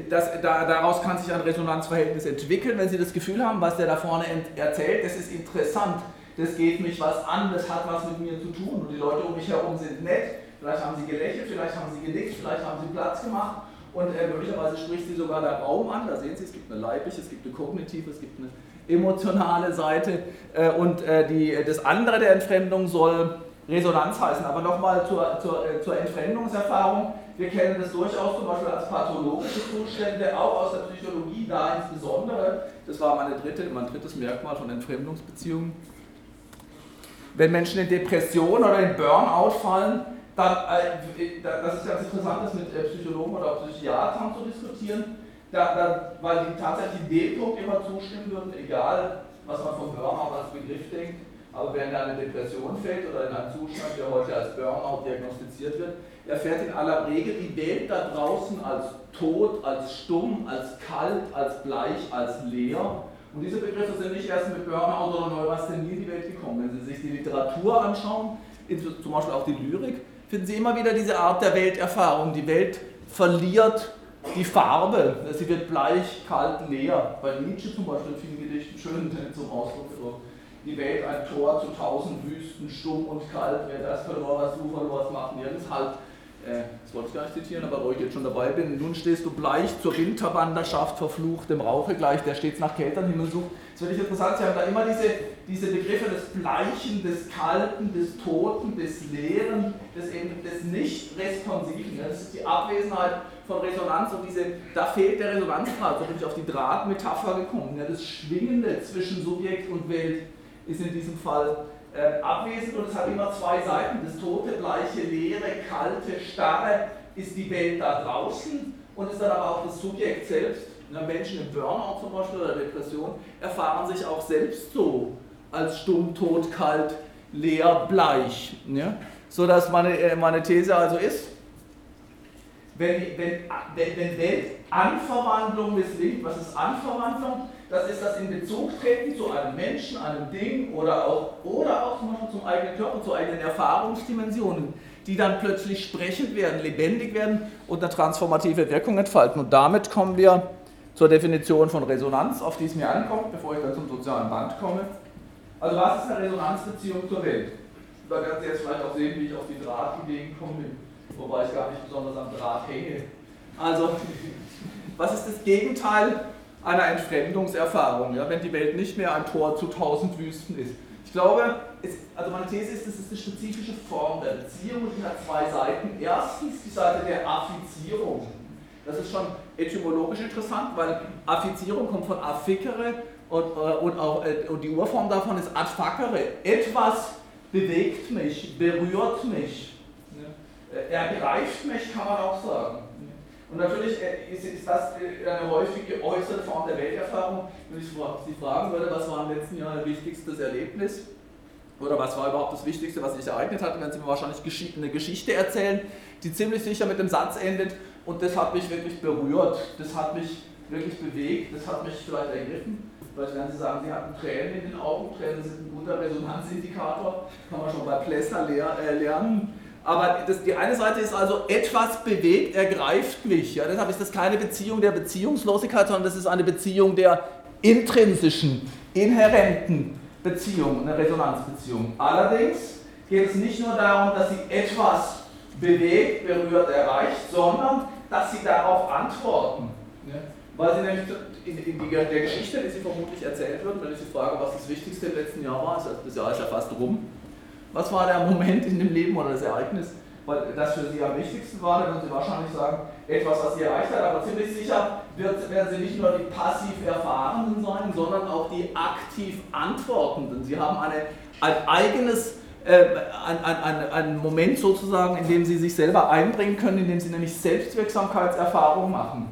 Speaker 2: das, da, daraus kann sich ein Resonanzverhältnis entwickeln, wenn Sie das Gefühl haben, was der da vorne erzählt, das ist interessant, das geht mich was an, das hat was mit mir zu tun und die Leute um mich herum sind nett, vielleicht haben sie gelächelt, vielleicht haben sie genickt, vielleicht haben sie Platz gemacht und äh, möglicherweise spricht sie sogar der Raum an. Da sehen Sie, es gibt eine leibliche, es gibt eine kognitive, es gibt eine emotionale Seite. Äh, und äh, die, das andere der Entfremdung soll Resonanz heißen. Aber nochmal zur, zur, äh, zur Entfremdungserfahrung. Wir kennen das durchaus zum Beispiel als pathologische Zustände, auch aus der Psychologie, da insbesondere. Das war meine dritte, mein drittes Merkmal von Entfremdungsbeziehungen. Wenn Menschen in Depression oder in Burnout fallen, dann, äh, das ist ganz interessant, das mit äh, Psychologen oder Psychiatern zu diskutieren, da, da, weil die tatsächlich dem Punkt immer zustimmen würden, egal was man vom Burnout als Begriff denkt, aber wer in eine Depression fällt oder in einen Zustand, der heute als Burnout diagnostiziert wird, erfährt in aller Regel die Welt da draußen als tot, als stumm, als kalt, als bleich, als leer. Und diese Begriffe sind nicht erst mit Burnout oder Neurasthenie in die Welt gekommen. Wenn Sie sich die Literatur anschauen, zum Beispiel auch die Lyrik, finden Sie immer wieder diese Art der Welterfahrung. Die Welt verliert die Farbe, sie wird bleich, kalt, leer. Bei Nietzsche zum Beispiel in vielen Gedichten schön zum Ausdruck gebracht die Welt ein Tor zu tausend Wüsten, stumm und kalt, wer das verlor, was du verlorst, macht nirgends halt. Äh, das wollte ich gar nicht zitieren, aber wo ich jetzt schon dabei bin, nun stehst du bleich zur Winterwanderschaft verflucht, dem Rauche gleich, der stets nach kälteren Himmel sucht. Es wird interessant, Sie haben da immer diese, diese Begriffe des Bleichen, des Kalten, des Toten, des Leeren, des, des Nicht-Responsiven. Das ist die Abwesenheit von Resonanz und diese, da fehlt der Resonanzpart, so bin ich auf die Drahtmetapher gekommen. Ja, das Schwingende zwischen Subjekt und Welt ist in diesem Fall äh, abwesend und es hat immer zwei Seiten. Das tote, bleiche, leere, kalte, starre ist die Welt da draußen und ist dann aber auch das Subjekt selbst. Menschen im Burnout zum Beispiel oder Depression erfahren sich auch selbst so als stumm, tot, kalt, leer, bleich. Ja? So dass meine, äh, meine These also ist, wenn, wenn, wenn, wenn Weltanverwandlung misslingt, was ist Anverwandlung? Das ist das in Bezug treten zu einem Menschen, einem Ding oder auch, oder auch zum Beispiel zum eigenen Körper, zu eigenen Erfahrungsdimensionen, die dann plötzlich sprechend werden, lebendig werden und eine transformative Wirkung entfalten. Und damit kommen wir zur Definition von Resonanz, auf die es mir ankommt, bevor ich dann zum sozialen Band komme. Also was ist eine Resonanzbeziehung zur Welt? Da werden Sie jetzt vielleicht auch sehen, wie ich auf die Drahtideen komme, wobei ich gar nicht besonders am Draht hänge. Also, was ist das Gegenteil einer Entfremdungserfahrung, ja, wenn die Welt nicht mehr ein Tor zu tausend Wüsten ist. Ich glaube, es, also meine These ist, es ist eine spezifische Form der Beziehung und die hat zwei Seiten. Erstens die Seite der Affizierung. Das ist schon etymologisch interessant, weil Affizierung kommt von afficere und, äh, und, auch, äh, und die Urform davon ist adfacere. Etwas bewegt mich, berührt mich, äh, ergreift mich, kann man auch sagen. Und natürlich äh, ist, das äh, eine häufig geäußerte Form der Welterfahrung. Wenn ich Sie fragen würde, was war im letzten Jahr Ihr wichtigstes Erlebnis? Oder was war überhaupt das Wichtigste, was sich ereignet hat, werden Sie mir wahrscheinlich eine Geschichte erzählen, die ziemlich sicher mit dem Satz endet, und das hat mich wirklich berührt, das hat mich wirklich bewegt, das hat mich vielleicht ergriffen. Vielleicht werden Sie sagen, Sie hatten Tränen in den Augen, Tränen sind ein guter Resonanzindikator, kann man schon bei Plessner äh, lernen. Aber das, die eine Seite ist also, etwas bewegt, ergreift mich. Ja, deshalb ist das keine Beziehung der Beziehungslosigkeit, sondern das ist eine Beziehung der intrinsischen, inhärenten Beziehung, eine Resonanzbeziehung. Allerdings geht es nicht nur darum, dass sie etwas bewegt, berührt, erreicht, sondern dass sie darauf antworten. Ja? Weil sie nämlich in, in die, der Geschichte, die sie vermutlich erzählt wird, wenn ich sie frage, was das Wichtigste im letzten Jahr war, das Jahr ist ja fast rum, was war der Moment in dem Leben oder das Ereignis, das für Sie am wichtigsten war? Dann würden Sie wahrscheinlich sagen, etwas, was Sie erreicht hat, aber ziemlich sicher wird, werden Sie nicht nur die passiv Erfahrenen sein, sondern auch die aktiv Antwortenden. Sie haben eine, ein eigenes äh, ein, ein, ein, Moment sozusagen, in dem sie sich selber einbringen können, in dem sie nämlich Selbstwirksamkeitserfahrungen machen.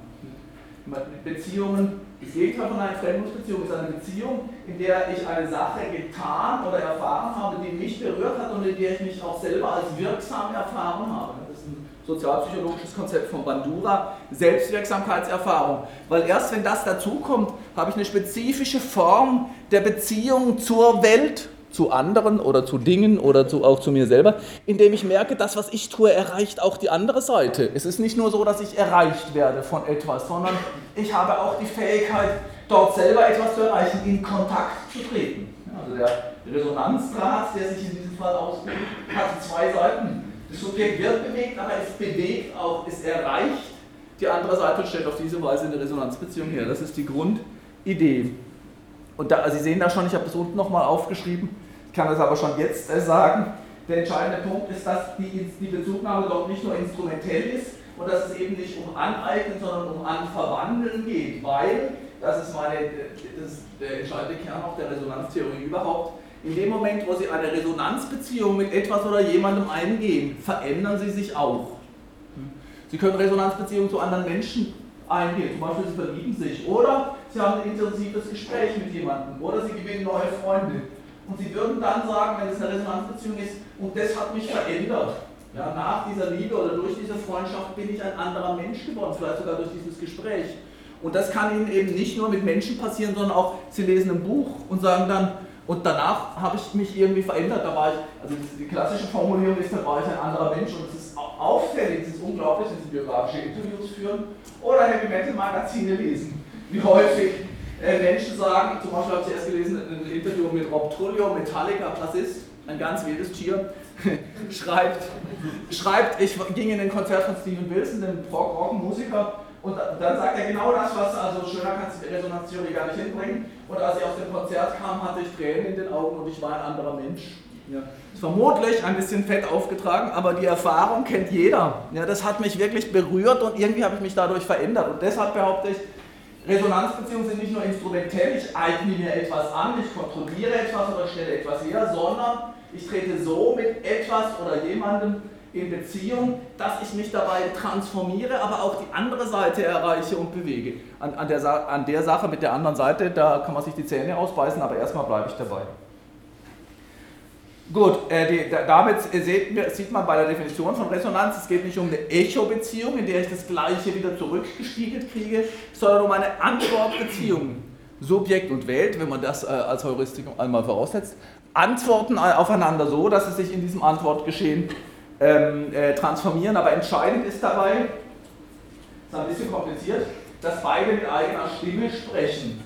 Speaker 2: Beziehungen das Gegenteil von einer Fremdungsbeziehung ist eine Beziehung, in der ich eine Sache getan oder erfahren habe, die mich berührt hat und in der ich mich auch selber als wirksam erfahren habe. Das ist ein sozialpsychologisches Konzept von Bandura, Selbstwirksamkeitserfahrung. Weil erst wenn das dazukommt, habe ich eine spezifische Form der Beziehung zur Welt zu anderen oder zu Dingen oder zu, auch zu mir selber, indem ich merke, das, was ich tue, erreicht auch die andere Seite. Es ist nicht nur so, dass ich erreicht werde von etwas, sondern ich habe auch die Fähigkeit, dort selber etwas zu erreichen, in Kontakt zu treten. Also der Resonanzdraht, der sich in diesem Fall ausbildet, hat zwei Seiten. Das Subjekt wird bewegt, aber es bewegt auch, es erreicht die andere Seite und stellt auf diese Weise eine Resonanzbeziehung her. Das ist die Grundidee. Und da, also Sie sehen da schon, ich habe das unten nochmal aufgeschrieben, kann es aber schon jetzt sagen, der entscheidende Punkt ist, dass die, die Bezugnahme dort nicht nur instrumentell ist, und dass es eben nicht um Aneignen, sondern um Anverwandeln geht, weil, das ist meine, das ist der entscheidende Kern auch der Resonanztheorie überhaupt, in dem Moment, wo Sie eine Resonanzbeziehung mit etwas oder jemandem eingehen, verändern Sie sich auch. Sie können Resonanzbeziehungen zu anderen Menschen eingehen, zum Beispiel Sie verlieben sich oder Sie haben ein intensives Gespräch mit jemandem oder Sie gewinnen neue Freunde. Und Sie würden dann sagen, wenn es eine Resonanzbeziehung ist, und das hat mich verändert. Ja, nach dieser Liebe oder durch diese Freundschaft bin ich ein anderer Mensch geworden, vielleicht sogar durch dieses Gespräch. Und das kann Ihnen eben nicht nur mit Menschen passieren, sondern auch, Sie lesen ein Buch und sagen dann, und danach habe ich mich irgendwie verändert. Da war ich, also die klassische Formulierung ist, da war ich ein anderer Mensch und es ist auffällig, es ist unglaublich, wenn Sie biografische Interviews führen oder Heavy Metal Magazine lesen. Wie häufig Menschen sagen, zum Beispiel habe ich erst gelesen, ein Interview mit Rob Trullo, Metallica, Bassist, ein ganz wildes Tier, schreibt, schreibt, ich ging in ein Konzert von Steven Wilson, dem Rock-Musiker, und dann sagt er genau das, was, also schöner kann es die Resonanztheorie gar nicht hinbringen. Und als ich aus dem Konzert kam, hatte ich Tränen in den Augen und ich war ein anderer Mensch. Ja. Vermutlich ein bisschen fett aufgetragen, aber die Erfahrung kennt jeder. Ja, das hat mich wirklich berührt und irgendwie habe ich mich dadurch verändert. Und deshalb behaupte ich, Resonanzbeziehungen sind nicht nur instrumentell, ich eigne mir etwas an, ich kontrolliere etwas oder stelle etwas her, sondern ich trete so mit etwas oder jemandem in Beziehung, dass ich mich dabei transformiere, aber auch die andere Seite erreiche und bewege. An, an, der, an der Sache mit der anderen Seite, da kann man sich die Zähne ausbeißen, aber erstmal bleibe ich dabei. Gut, äh, damit sieht, man bei der Definition von Resonanz, es geht nicht um eine Echo-Beziehung, in der ich das Gleiche wieder zurückgespiegelt kriege, sondern um eine Antwortbeziehung. Subjekt und Welt, wenn man das äh, als Heuristik einmal voraussetzt, antworten aufeinander so, dass es sich in diesem Antwortgeschehen ähm, äh, transformieren, aber entscheidend ist dabei, das ist ein bisschen kompliziert, dass beide mit eigener Stimme sprechen.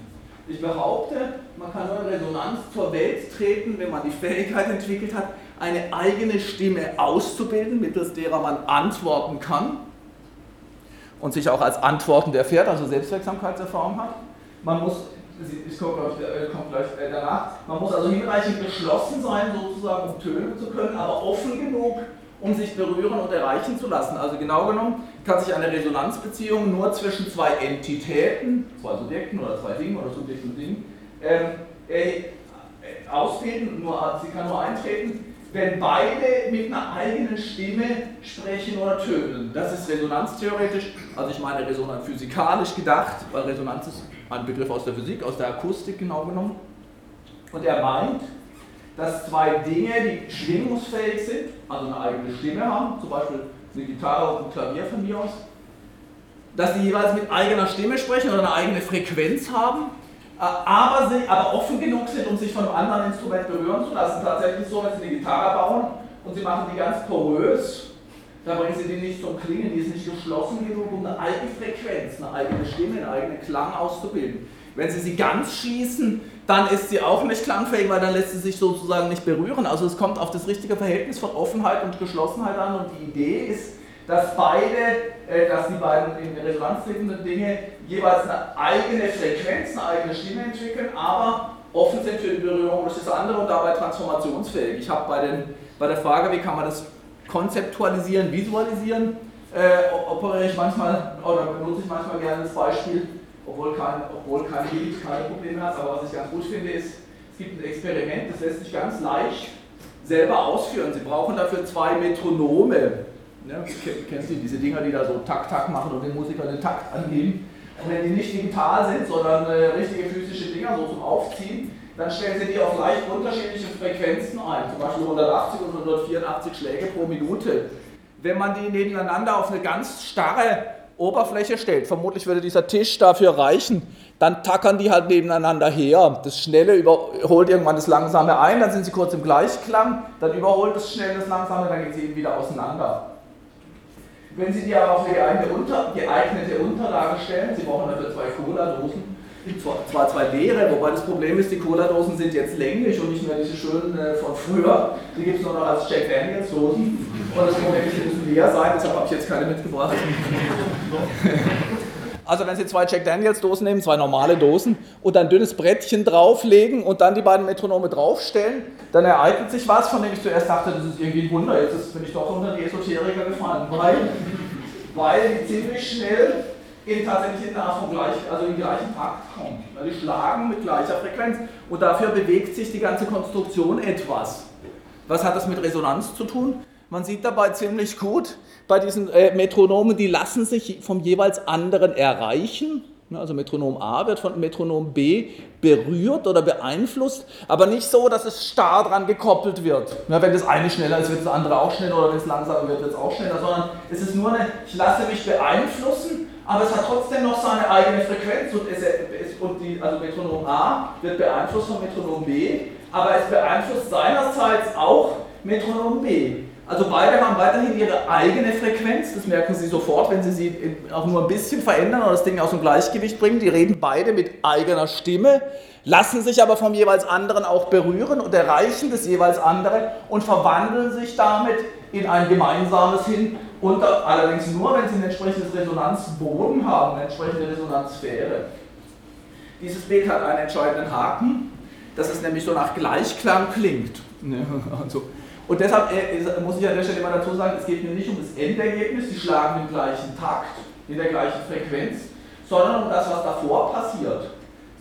Speaker 2: Ich behaupte, man kann nur in Resonanz zur Welt treten, wenn man die Fähigkeit entwickelt hat, eine eigene Stimme auszubilden, mittels derer man antworten kann und sich auch als Antwortend erfährt, also Selbstwirksamkeitserfahrung hat. Man muss, ich komme gleich äh, danach, man muss also hinreichend geschlossen sein, sozusagen, um tönen zu können, aber offen genug, um sich berühren und erreichen zu lassen. Also genau genommen kann sich eine Resonanzbeziehung nur zwischen zwei Entitäten, zwei Subjekten oder zwei Dingen oder Subjekt und Ding, ähm, äh, ausbilden, nur, sie kann nur eintreten, wenn beide mit einer eigenen Stimme sprechen oder tönen. Das ist resonanztheoretisch, also ich meine Resonanz physikalisch gedacht, weil Resonanz ist ein Begriff aus der Physik, aus der Akustik genau genommen. Und er meint, dass zwei Dinge, die schwingungsfähig sind, also eine eigene Stimme haben, zum Beispiel eine Gitarre und ein Klavier von mir aus, dass sie jeweils mit eigener Stimme sprechen oder eine eigene Frequenz haben, äh, aber, sie, aber offen genug sind, um sich von einem anderen Instrument berühren zu lassen. Tatsächlich so, wenn sie eine Gitarre bauen und sie machen die ganz porös, dann bringen sie die nicht zum Klingen, die ist nicht geschlossen genug, um eine eigene Frequenz, eine eigene Stimme, einen eigenen Klang auszubilden. Wenn Sie sie ganz schließen, dann ist sie auch nicht klangfähig, weil dann lässt sie sich sozusagen nicht berühren. Also es kommt auf das richtige Verhältnis von Offenheit und Geschlossenheit an und die Idee ist, dass beide, äh, dass die beiden in Resonanz tretenden Dinge jeweils eine eigene Frequenz, eine eigene Stimme entwickeln, aber offen sind für die Berührung durch das andere und dabei transformationsfähig. Ich habe bei, bei der Frage, wie kann man das konzeptualisieren, visualisieren, äh, operiere ich manchmal oder benutze ich manchmal gerne das Beispiel obwohl kein, obwohl kein Lied keine Probleme hat. Aber was ich ganz gut finde, ist, es gibt ein Experiment, das lässt sich ganz leicht selber ausführen. Sie brauchen dafür zwei Metronome. Ja, kennen Sie diese Dinger, die da so Tak-Tak machen und den Musikern den Takt angeben? Und wenn die nicht digital sind, sondern äh, richtige physische Dinger so zum Aufziehen, dann stellen Sie die auf leicht unterschiedliche Frequenzen ein, zum Beispiel 180 und 184 Schläge pro Minute. Wenn man die nebeneinander auf eine ganz starre Oberfläche stellt, vermutlich würde dieser Tisch dafür reichen, dann tackern die halt nebeneinander her. Das Schnelle überholt irgendwann das Langsame ein, dann sind sie kurz im Gleichklang, dann überholt das Schnelle das Langsame, dann gehen sie eben wieder auseinander. Wenn Sie die aber auf Unter geeignete Unterlage stellen, Sie brauchen dafür zwei Cola-Dosen, zwar zwei leere, wobei das Problem ist, die Cola-Dosen sind jetzt länglich und nicht mehr diese schönen äh, von früher. Die gibt es nur noch als Jack Daniels-Dosen. Und das Problem ist, die müssen leer sein, deshalb habe ich jetzt keine mitgebracht. Also wenn Sie zwei Jack Daniels Dosen nehmen, zwei normale Dosen und ein dünnes Brettchen drauflegen und dann die beiden Metronome draufstellen, dann ereignet sich was, von dem ich zuerst dachte, das ist irgendwie ein Wunder. Jetzt bin ich doch unter die Esoteriker gefallen. Weil weil ziemlich schnell in tatsächlich in vom gleichen, also im gleichen Takt kommen. Die schlagen mit gleicher Frequenz und dafür bewegt sich die ganze Konstruktion etwas. Was hat das mit Resonanz zu tun? Man sieht dabei ziemlich gut bei diesen äh, Metronomen, die lassen sich vom jeweils anderen erreichen. Also Metronom A wird von Metronom B berührt oder beeinflusst, aber nicht so, dass es starr dran gekoppelt wird. wenn das eine schneller ist, wird das andere auch schneller oder wenn es langsamer wird, wird es auch schneller, sondern es ist nur eine, ich lasse mich beeinflussen, aber es hat trotzdem noch seine eigene Frequenz und, es, und die, also Metronom A wird beeinflusst von Metronom B, aber es beeinflusst seinerseits auch Metronom B. Also beide haben weiterhin ihre eigene Frequenz, das merken Sie sofort, wenn Sie sie auch nur ein bisschen verändern oder das Ding aus dem Gleichgewicht bringen. Die reden beide mit eigener Stimme, lassen sich aber vom jeweils anderen auch berühren und erreichen das jeweils andere und verwandeln sich damit in ein gemeinsames hin, unter, allerdings nur, wenn sie ein entsprechendes Resonanzboden haben, eine entsprechende Resonanzsphäre. Dieses Bild hat einen entscheidenden Haken, dass es nämlich so nach Gleichklang klingt. Also, und deshalb äh, muss ich an der Stelle immer dazu sagen, es geht mir nicht um das Endergebnis, die schlagen im gleichen Takt, in der gleichen Frequenz, sondern um das, was davor passiert.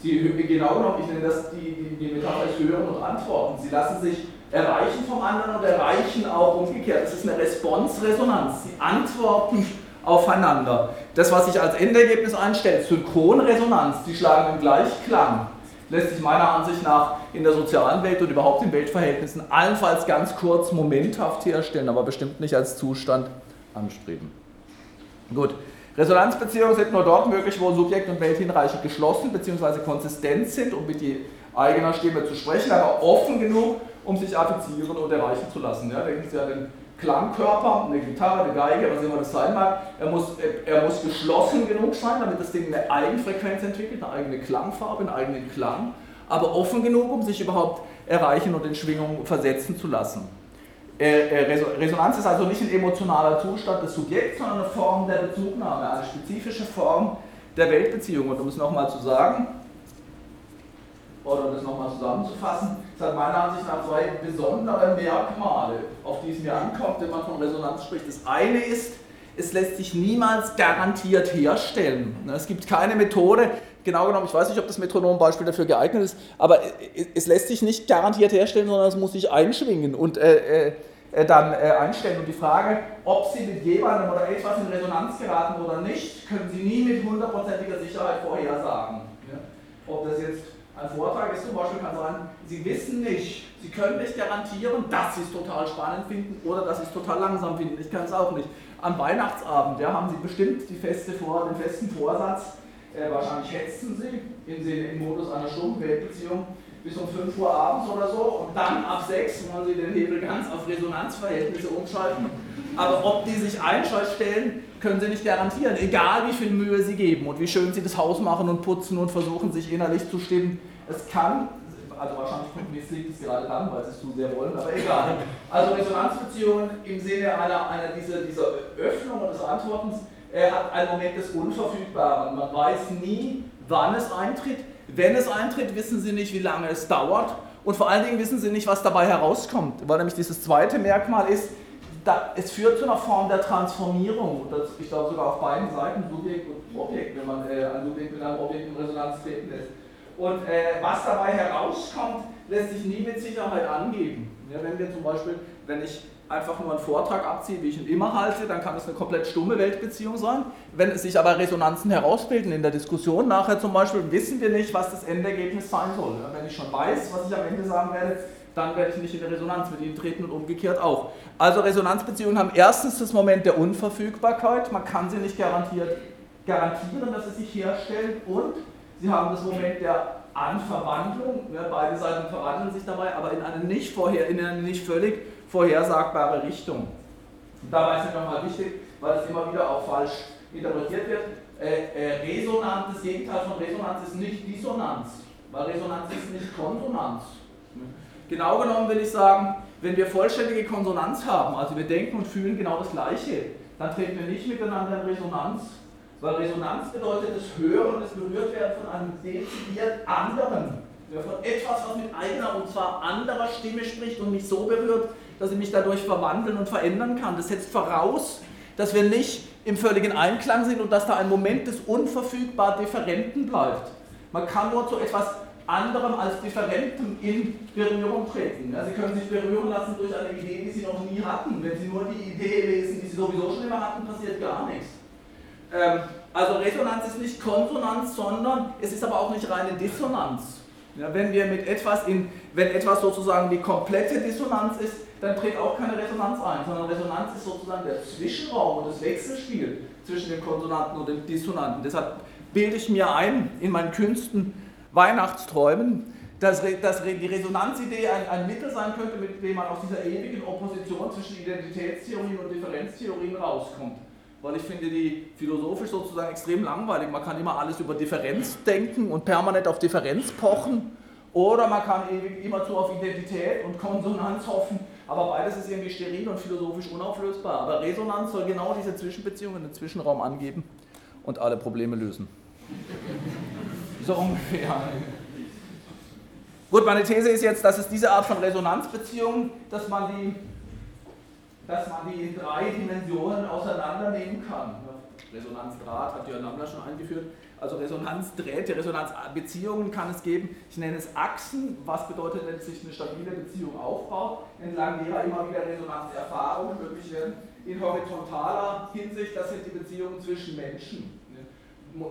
Speaker 2: Sie, genau genommen, ich nenne das die, die, die Metapher ist Hören und Antworten. Sie lassen sich erreichen vom anderen und erreichen auch umgekehrt. Das ist eine Response-Resonanz. Sie antworten aufeinander. Das, was sich als Endergebnis einstellt, Synchronresonanz, die schlagen im Gleichklang lässt sich meiner Ansicht nach in der sozialen Welt und überhaupt in Weltverhältnissen allenfalls ganz kurz momenthaft herstellen, aber bestimmt nicht als Zustand anstreben. Gut, Resonanzbeziehungen sind nur dort möglich, wo Subjekt und Welt hinreichend geschlossen bzw. konsistent sind, um mit die eigener Stimme zu sprechen, aber offen genug, um sich affizieren und erreichen zu lassen. Ja, denken Sie an den Klangkörper, eine Gitarre, eine Geige, was immer das sein mag, er muss, er muss geschlossen genug sein, damit das Ding eine Eigenfrequenz entwickelt, eine eigene Klangfarbe, einen eigenen Klang, aber offen genug, um sich überhaupt erreichen und in Schwingung versetzen zu lassen. Resonanz ist also nicht ein emotionaler Zustand des Subjekts, sondern eine Form der Bezugnahme, eine spezifische Form der Weltbeziehung. Und um es nochmal zu sagen, oder das nochmal zusammenzufassen, es hat meiner Ansicht nach zwei besondere Merkmale, auf die es mir ankommt, wenn man von Resonanz spricht. Das eine ist, es lässt sich niemals garantiert herstellen. Es gibt keine Methode, genau genommen, ich weiß nicht, ob das Metronom-Beispiel dafür geeignet ist, aber es lässt sich nicht garantiert herstellen, sondern es muss sich einschwingen und äh, äh, dann äh, einstellen. Und die Frage, ob Sie mit jemandem oder etwas in Resonanz geraten oder nicht, können Sie nie mit hundertprozentiger Sicherheit vorhersagen. Ja? Ob das jetzt ein Vortrag ist zum Beispiel, kann sein, Sie wissen nicht, Sie können nicht garantieren, dass Sie es total spannend finden oder dass Sie es total langsam finden. Ich kann es auch nicht. Am Weihnachtsabend ja, haben Sie bestimmt die feste Vor den festen Vorsatz, äh, wahrscheinlich hetzen Sie im, im Modus einer Stundenweltbeziehung bis um 5 Uhr abends oder so und dann ab 6 wollen Sie den Hebel ganz auf Resonanzverhältnisse umschalten. Aber ob die sich einstellen, können Sie nicht garantieren, egal wie viel Mühe Sie geben und wie schön Sie das Haus machen und putzen und versuchen, sich innerlich zu stimmen. Es kann, also wahrscheinlich liegt es gerade dann, weil Sie es zu sehr wollen, aber egal. Also Resonanzbeziehungen im Sinne einer, einer dieser, dieser Öffnung und des Antwortens er hat einen Moment des Unverfügbaren. Man weiß nie, wann es eintritt. Wenn es eintritt, wissen Sie nicht, wie lange es dauert. Und vor allen Dingen wissen Sie nicht, was dabei herauskommt. Weil nämlich dieses zweite Merkmal ist, da, es führt zu einer Form der Transformierung. Das, ich glaube sogar auf beiden Seiten, Subjekt und Objekt, wenn man äh, ein Subjekt mit einem Objekt in Resonanz treten lässt. Und äh, was dabei herauskommt, lässt sich nie mit Sicherheit angeben. Ja, wenn wir zum Beispiel, wenn ich einfach nur einen Vortrag abziehe, wie ich ihn immer halte, dann kann es eine komplett stumme Weltbeziehung sein. Wenn sich aber Resonanzen herausbilden in der Diskussion, nachher zum Beispiel, wissen wir nicht, was das Endergebnis sein soll. Wenn ich schon weiß, was ich am Ende sagen werde, dann werde ich nicht in Resonanz mit ihnen treten und umgekehrt auch. Also Resonanzbeziehungen haben erstens das Moment der Unverfügbarkeit, man kann sie nicht garantiert garantieren, dass sie sich herstellen und Sie haben das Moment der Anverwandlung, ja, beide Seiten verwandeln sich dabei, aber in eine nicht, vorher, in eine nicht völlig vorhersagbare Richtung. dabei ist es nochmal wichtig, weil es immer wieder auch falsch interpretiert wird, äh, äh, Resonanz, das Gegenteil von Resonanz ist nicht Dissonanz, weil Resonanz ist nicht Konsonanz. Genau genommen will ich sagen, wenn wir vollständige Konsonanz haben, also wir denken und fühlen genau das Gleiche, dann treten wir nicht miteinander in Resonanz, weil Resonanz bedeutet das Hören, das Berührtwerden von einem dezidiert anderen. Ja, von etwas, was mit eigener und zwar anderer Stimme spricht und mich so berührt, dass ich mich dadurch verwandeln und verändern kann. Das setzt voraus, dass wir nicht im völligen Einklang sind und dass da ein Moment des unverfügbar Differenten bleibt. Man kann nur zu etwas anderem als Differentem in Berührung treten. Ja, Sie können sich berühren lassen durch eine Idee, die Sie noch nie hatten. Wenn Sie nur die Idee lesen, die Sie sowieso schon immer hatten, passiert gar nichts. Ähm, also Resonanz ist nicht Konsonanz, sondern es ist aber auch nicht reine Dissonanz. Ja, wenn wir mit etwas in, wenn etwas sozusagen die komplette Dissonanz ist, dann tritt auch keine Resonanz ein, sondern Resonanz ist sozusagen der Zwischenraum und das Wechselspiel zwischen den Konsonanten und den Dissonanten. Deshalb bilde ich mir ein in meinen Künsten, Weihnachtsträumen, dass, dass die Resonanzidee ein, ein, Mittel sein könnte, mit dem man aus dieser ewigen Opposition zwischen Identitätstheorien und Differenztheorien rauskommt. Weil ich finde die philosophisch sozusagen extrem langweilig. Man kann immer alles über Differenz denken und permanent auf Differenz pochen. Oder man kann ewig immerzu auf Identität und Konsonanz hoffen. Aber beides ist irgendwie steril und philosophisch unauflösbar. Aber Resonanz soll genau diese Zwischenbeziehungen, den Zwischenraum angeben und alle Probleme lösen. So ungefähr. Gut, meine These ist jetzt, dass es diese Art von Resonanzbeziehungen, dass man die, dass man die in drei Dimensionen auseinandernehmen kann. Resonanzdraht hat Jörn Lammler schon eingeführt. Also Resonanzdrähte, Resonanzbeziehungen kann es geben. Ich nenne es Achsen. Was bedeutet, wenn sich eine stabile Beziehung aufbaut, entlang derer immer wieder Resonanzerfahrungen möglich werden. In horizontaler Hinsicht, das sind die Beziehungen zwischen Menschen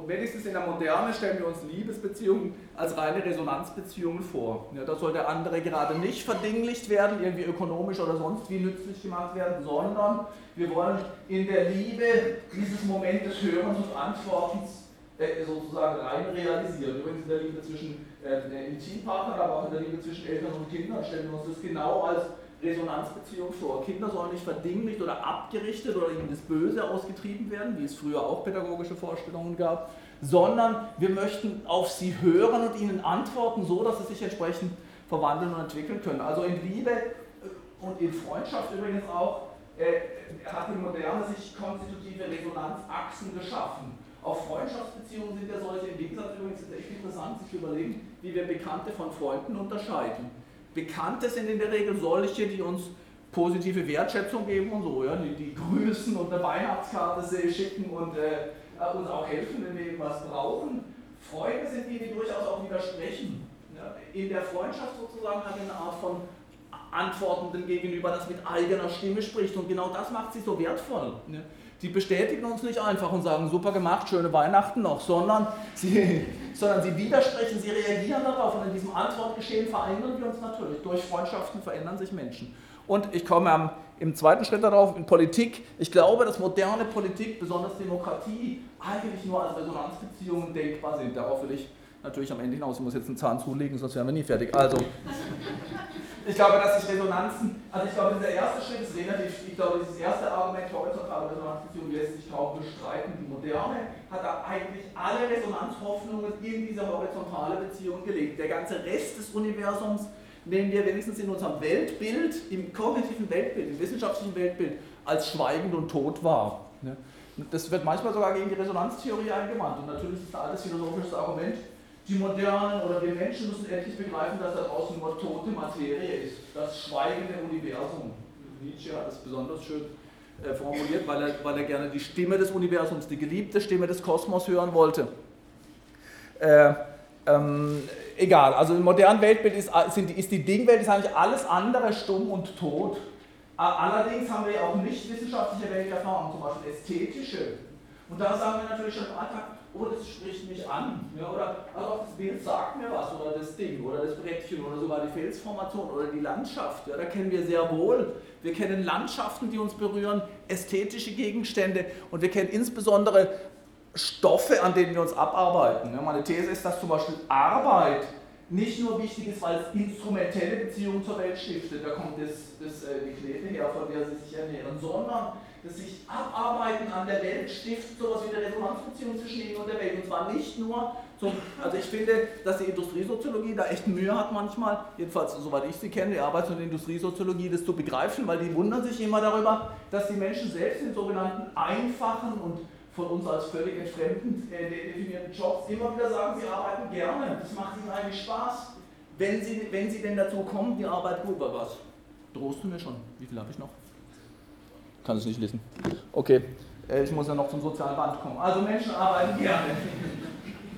Speaker 2: wenigstens in der Moderne stellen wir uns Liebesbeziehungen als reine Resonanzbeziehungen vor. Ja, da soll der andere gerade nicht verdinglicht werden, irgendwie ökonomisch oder sonst wie nützlich gemacht werden, sondern wir wollen in der Liebe dieses Moment des Hörens und Antwortens äh, sozusagen rein realisieren. Übrigens in der Liebe zwischen äh, Intimpartnern, aber auch in der Liebe zwischen Eltern und Kindern stellen wir uns das genau als Resonanzbeziehung vor. Kinder sollen nicht verdinglicht oder abgerichtet oder ihnen das Böse ausgetrieben werden, wie es früher auch pädagogische Vorstellungen gab, sondern wir möchten auf sie hören und ihnen antworten, so dass sie sich entsprechend verwandeln und entwickeln können. Also in Liebe äh, und in Freundschaft übrigens auch äh, hat die Moderne sich konstitutive Resonanzachsen geschaffen. Auch Freundschaftsbeziehungen sind ja solche, im Gegensatz übrigens ist es echt interessant, sich zu überlegen, wie wir Bekannte von Freunden unterscheiden. Bekannte sind in der Regel solche, die uns positive Wertschätzung geben und so, ja, die, die grüßen und eine Weihnachtskarte schicken und äh, äh, uns auch helfen, wenn wir irgendwas brauchen. Freunde sind die, die durchaus auch widersprechen. Ja. In der Freundschaft sozusagen hat eine Art von Antwortenden gegenüber, das mit eigener Stimme spricht und genau das macht sie so wertvoll. Ne. Die bestätigen uns nicht einfach und sagen, super gemacht, schöne Weihnachten noch, sondern sie, sondern sie widersprechen, sie reagieren darauf und in diesem Antwortgeschehen verändern wir uns natürlich. Durch Freundschaften verändern sich Menschen. Und ich komme am, im zweiten Schritt darauf, in Politik. Ich glaube, dass moderne Politik, besonders Demokratie, eigentlich nur als Resonanzbeziehungen denkbar sind. Darauf will ich natürlich am Ende hinaus. Ich muss jetzt einen Zahn zulegen, sonst wären wir nie fertig. Also, ich glaube, dass sich Resonanzen, also ich glaube, dieser erste Schritt ist relativ, ich glaube, dieses erste Argument horizontale Resonanzbeziehung lässt sich kaum bestreiten. Die Moderne hat da eigentlich alle Resonanzhoffnungen in diese horizontale Beziehung gelegt. Der ganze Rest des Universums nehmen wir wenigstens in unserem Weltbild, im kognitiven Weltbild, im wissenschaftlichen Weltbild, als schweigend und tot wahr. Das wird manchmal sogar gegen die Resonanztheorie eingewandt. Und natürlich ist das ein altes philosophisches Argument, die Modernen oder wir Menschen müssen endlich begreifen, dass da draußen nur tote Materie ist, das schweigende Universum. Nietzsche hat es besonders schön äh, formuliert, weil er, weil er gerne die Stimme des Universums, die geliebte Stimme des Kosmos hören wollte. Äh, ähm, egal, also im modernen Weltbild ist, sind, ist die Dingwelt ist eigentlich alles andere stumm und tot. Allerdings haben wir ja auch nicht wissenschaftliche Welterfahrungen, zum Beispiel ästhetische. Und da sagen wir natürlich schon im Alltag, oh, das spricht mich an. Ja, oder also das Bild sagt mir was, oder das Ding, oder das Brettchen, oder sogar die Felsformation, oder die Landschaft. Ja, da kennen wir sehr wohl. Wir kennen Landschaften, die uns berühren, ästhetische Gegenstände und wir kennen insbesondere Stoffe, an denen wir uns abarbeiten. Ja, meine These ist, dass zum Beispiel Arbeit nicht nur wichtig ist, weil es instrumentelle Beziehungen zur Welt stiftet, da kommt das, das, äh, die Knete her, von der sie sich ernähren, sondern das sich abarbeiten an der Welt stiftet sowas wie eine Resonanzbeziehung zwischen ihnen und der Welt. Und zwar nicht nur zum, also ich finde, dass die Industriesoziologie da echt Mühe hat manchmal, jedenfalls soweit ich sie kenne, die Arbeits- und Industriesoziologie, das zu begreifen, weil die wundern sich immer darüber, dass die Menschen selbst in sogenannten einfachen und von uns als völlig entfremdend äh, definierten Jobs immer wieder sagen, sie arbeiten gerne, das macht ihnen eigentlich Spaß. Wenn sie, wenn sie denn dazu kommen, die Arbeit gut war was. Drosten wir schon. Wie viel habe ich noch? Kann es nicht lesen. Okay, äh, ich muss ja noch zum sozialen Band kommen. Also Menschen arbeiten gerne.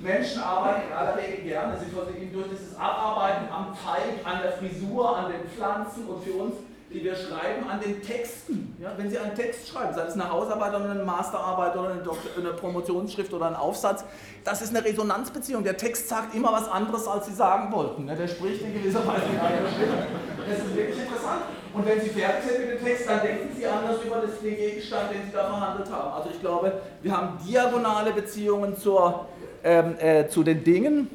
Speaker 2: Menschen arbeiten in aller Regel gerne. Sie versuchen durch dieses Abarbeiten am Teig, an der Frisur, an den Pflanzen und für uns die wir schreiben, an den Texten. Ja, wenn Sie einen Text schreiben, sei es eine Hausarbeit oder eine Masterarbeit oder eine, eine, Promotionsschrift oder ein Aufsatz, das ist eine Resonanzbeziehung. Der Text sagt immer was anderes, als Sie sagen wollten. Der spricht in gewisser Weise in einer Stimme. Das ist wirklich interessant. Und wenn Sie fertig sind mit dem Text, dann denken Sie anders über den Gegenstand, den Sie da verhandelt haben. Also ich glaube, wir haben diagonale Beziehungen zur, ähm, äh, zu den Dingen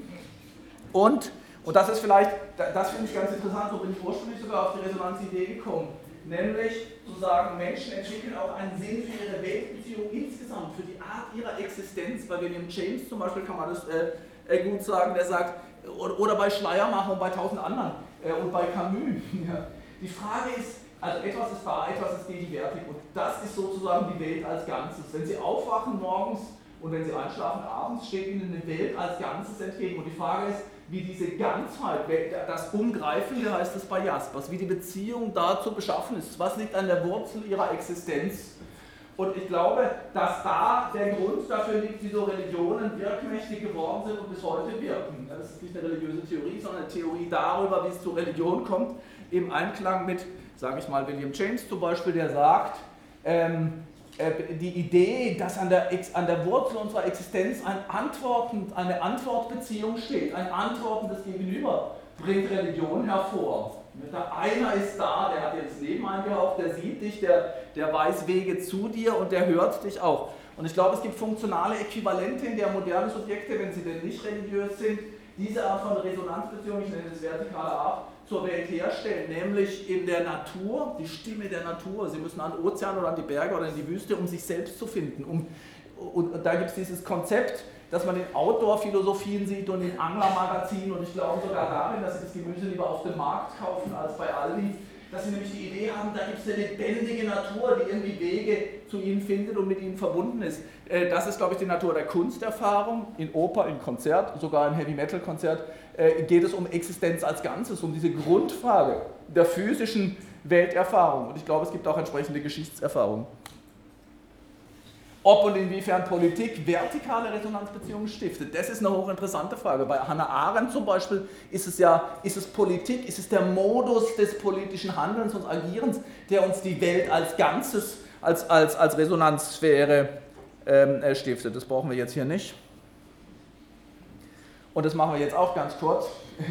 Speaker 2: und und das ist vielleicht, das finde ich ganz interessant, so bin ich ursprünglich sogar auf die Resonanzidee gekommen. Nämlich zu sagen, Menschen entwickeln auch einen Sinn für ihre Weltbeziehung insgesamt, für die Art ihrer Existenz. Bei William James zum Beispiel kann man das äh, äh gut sagen, der sagt, oder, bei Schleiermacher und bei tausend anderen äh, und bei Camus. Ja. Die Frage ist, also etwas ist wahr, etwas ist gegenwärtig und das ist sozusagen die Welt als Ganzes. Wenn Sie aufwachen morgens und wenn Sie einschlafen abends, steht Ihnen eine Welt als Ganzes entgegen. Und die Frage ist, wie diese Ganzheit, das Umgreifende heißt es bei Jaspers, wie die Beziehung dazu beschaffen ist. Was liegt an der Wurzel ihrer Existenz? Und ich glaube, dass da der Grund dafür liegt, wieso Religionen wirkmächtig geworden sind und bis heute wirken. Das ist nicht eine religiöse Theorie, sondern eine Theorie darüber, wie es zur Religion kommt, im Einklang mit, sage ich mal, William James zum Beispiel, der sagt, ähm, äh, die Idee, dass an der, an der Wurzel unserer Existenz ein Antworten, eine Antwortbeziehung steht, ein antwortendes Gegenüber, bringt Religion hervor. Einer ist da, der hat dir das Leben eingehaucht, der sieht dich, der, der weiß Wege zu dir und der hört dich auch. Und ich glaube, es gibt funktionale Äquivalente in der modernen Subjekte, wenn sie denn nicht religiös sind, diese Art von Resonanzbeziehung, ich nenne das vertikale Art, zur Welt herstellen, nämlich in der Natur, die Stimme der Natur. Sie müssen an den Ozean oder an die Berge oder in die Wüste, um sich selbst zu finden. Um, und da gibt es dieses Konzept, dass man in Outdoor-Philosophien sieht und in Anglermagazinen und ich glaube sogar darin, dass sie das Gemüse lieber auf dem Markt kaufen als bei Aldi dass sie nämlich die Idee haben, da gibt es eine lebendige Natur, die irgendwie Wege zu ihnen findet und mit ihnen verbunden ist. Äh, das ist, glaube ich, die Natur der Kunsterfahrung. In Oper, in Konzert, sogar im Heavy-Metal-Konzert äh, geht es um Existenz als Ganzes, um diese Grundfrage der physischen Welterfahrung. Und ich glaube, es gibt auch entsprechende Geschichtserfahrungen ob und inwiefern Politik vertikale Resonanzbeziehungen stiftet. Das ist eine hochinteressante Frage. Bei Hannah Arendt zum Beispiel ist es ja, ist es Politik, ist es der Modus des politischen Handelns und Agierens, der uns die Welt als Ganzes, als, als, als Resonanzsphäre ähm, äh, stiftet. Das brauchen wir jetzt hier nicht. Und das machen wir jetzt auch ganz kurz.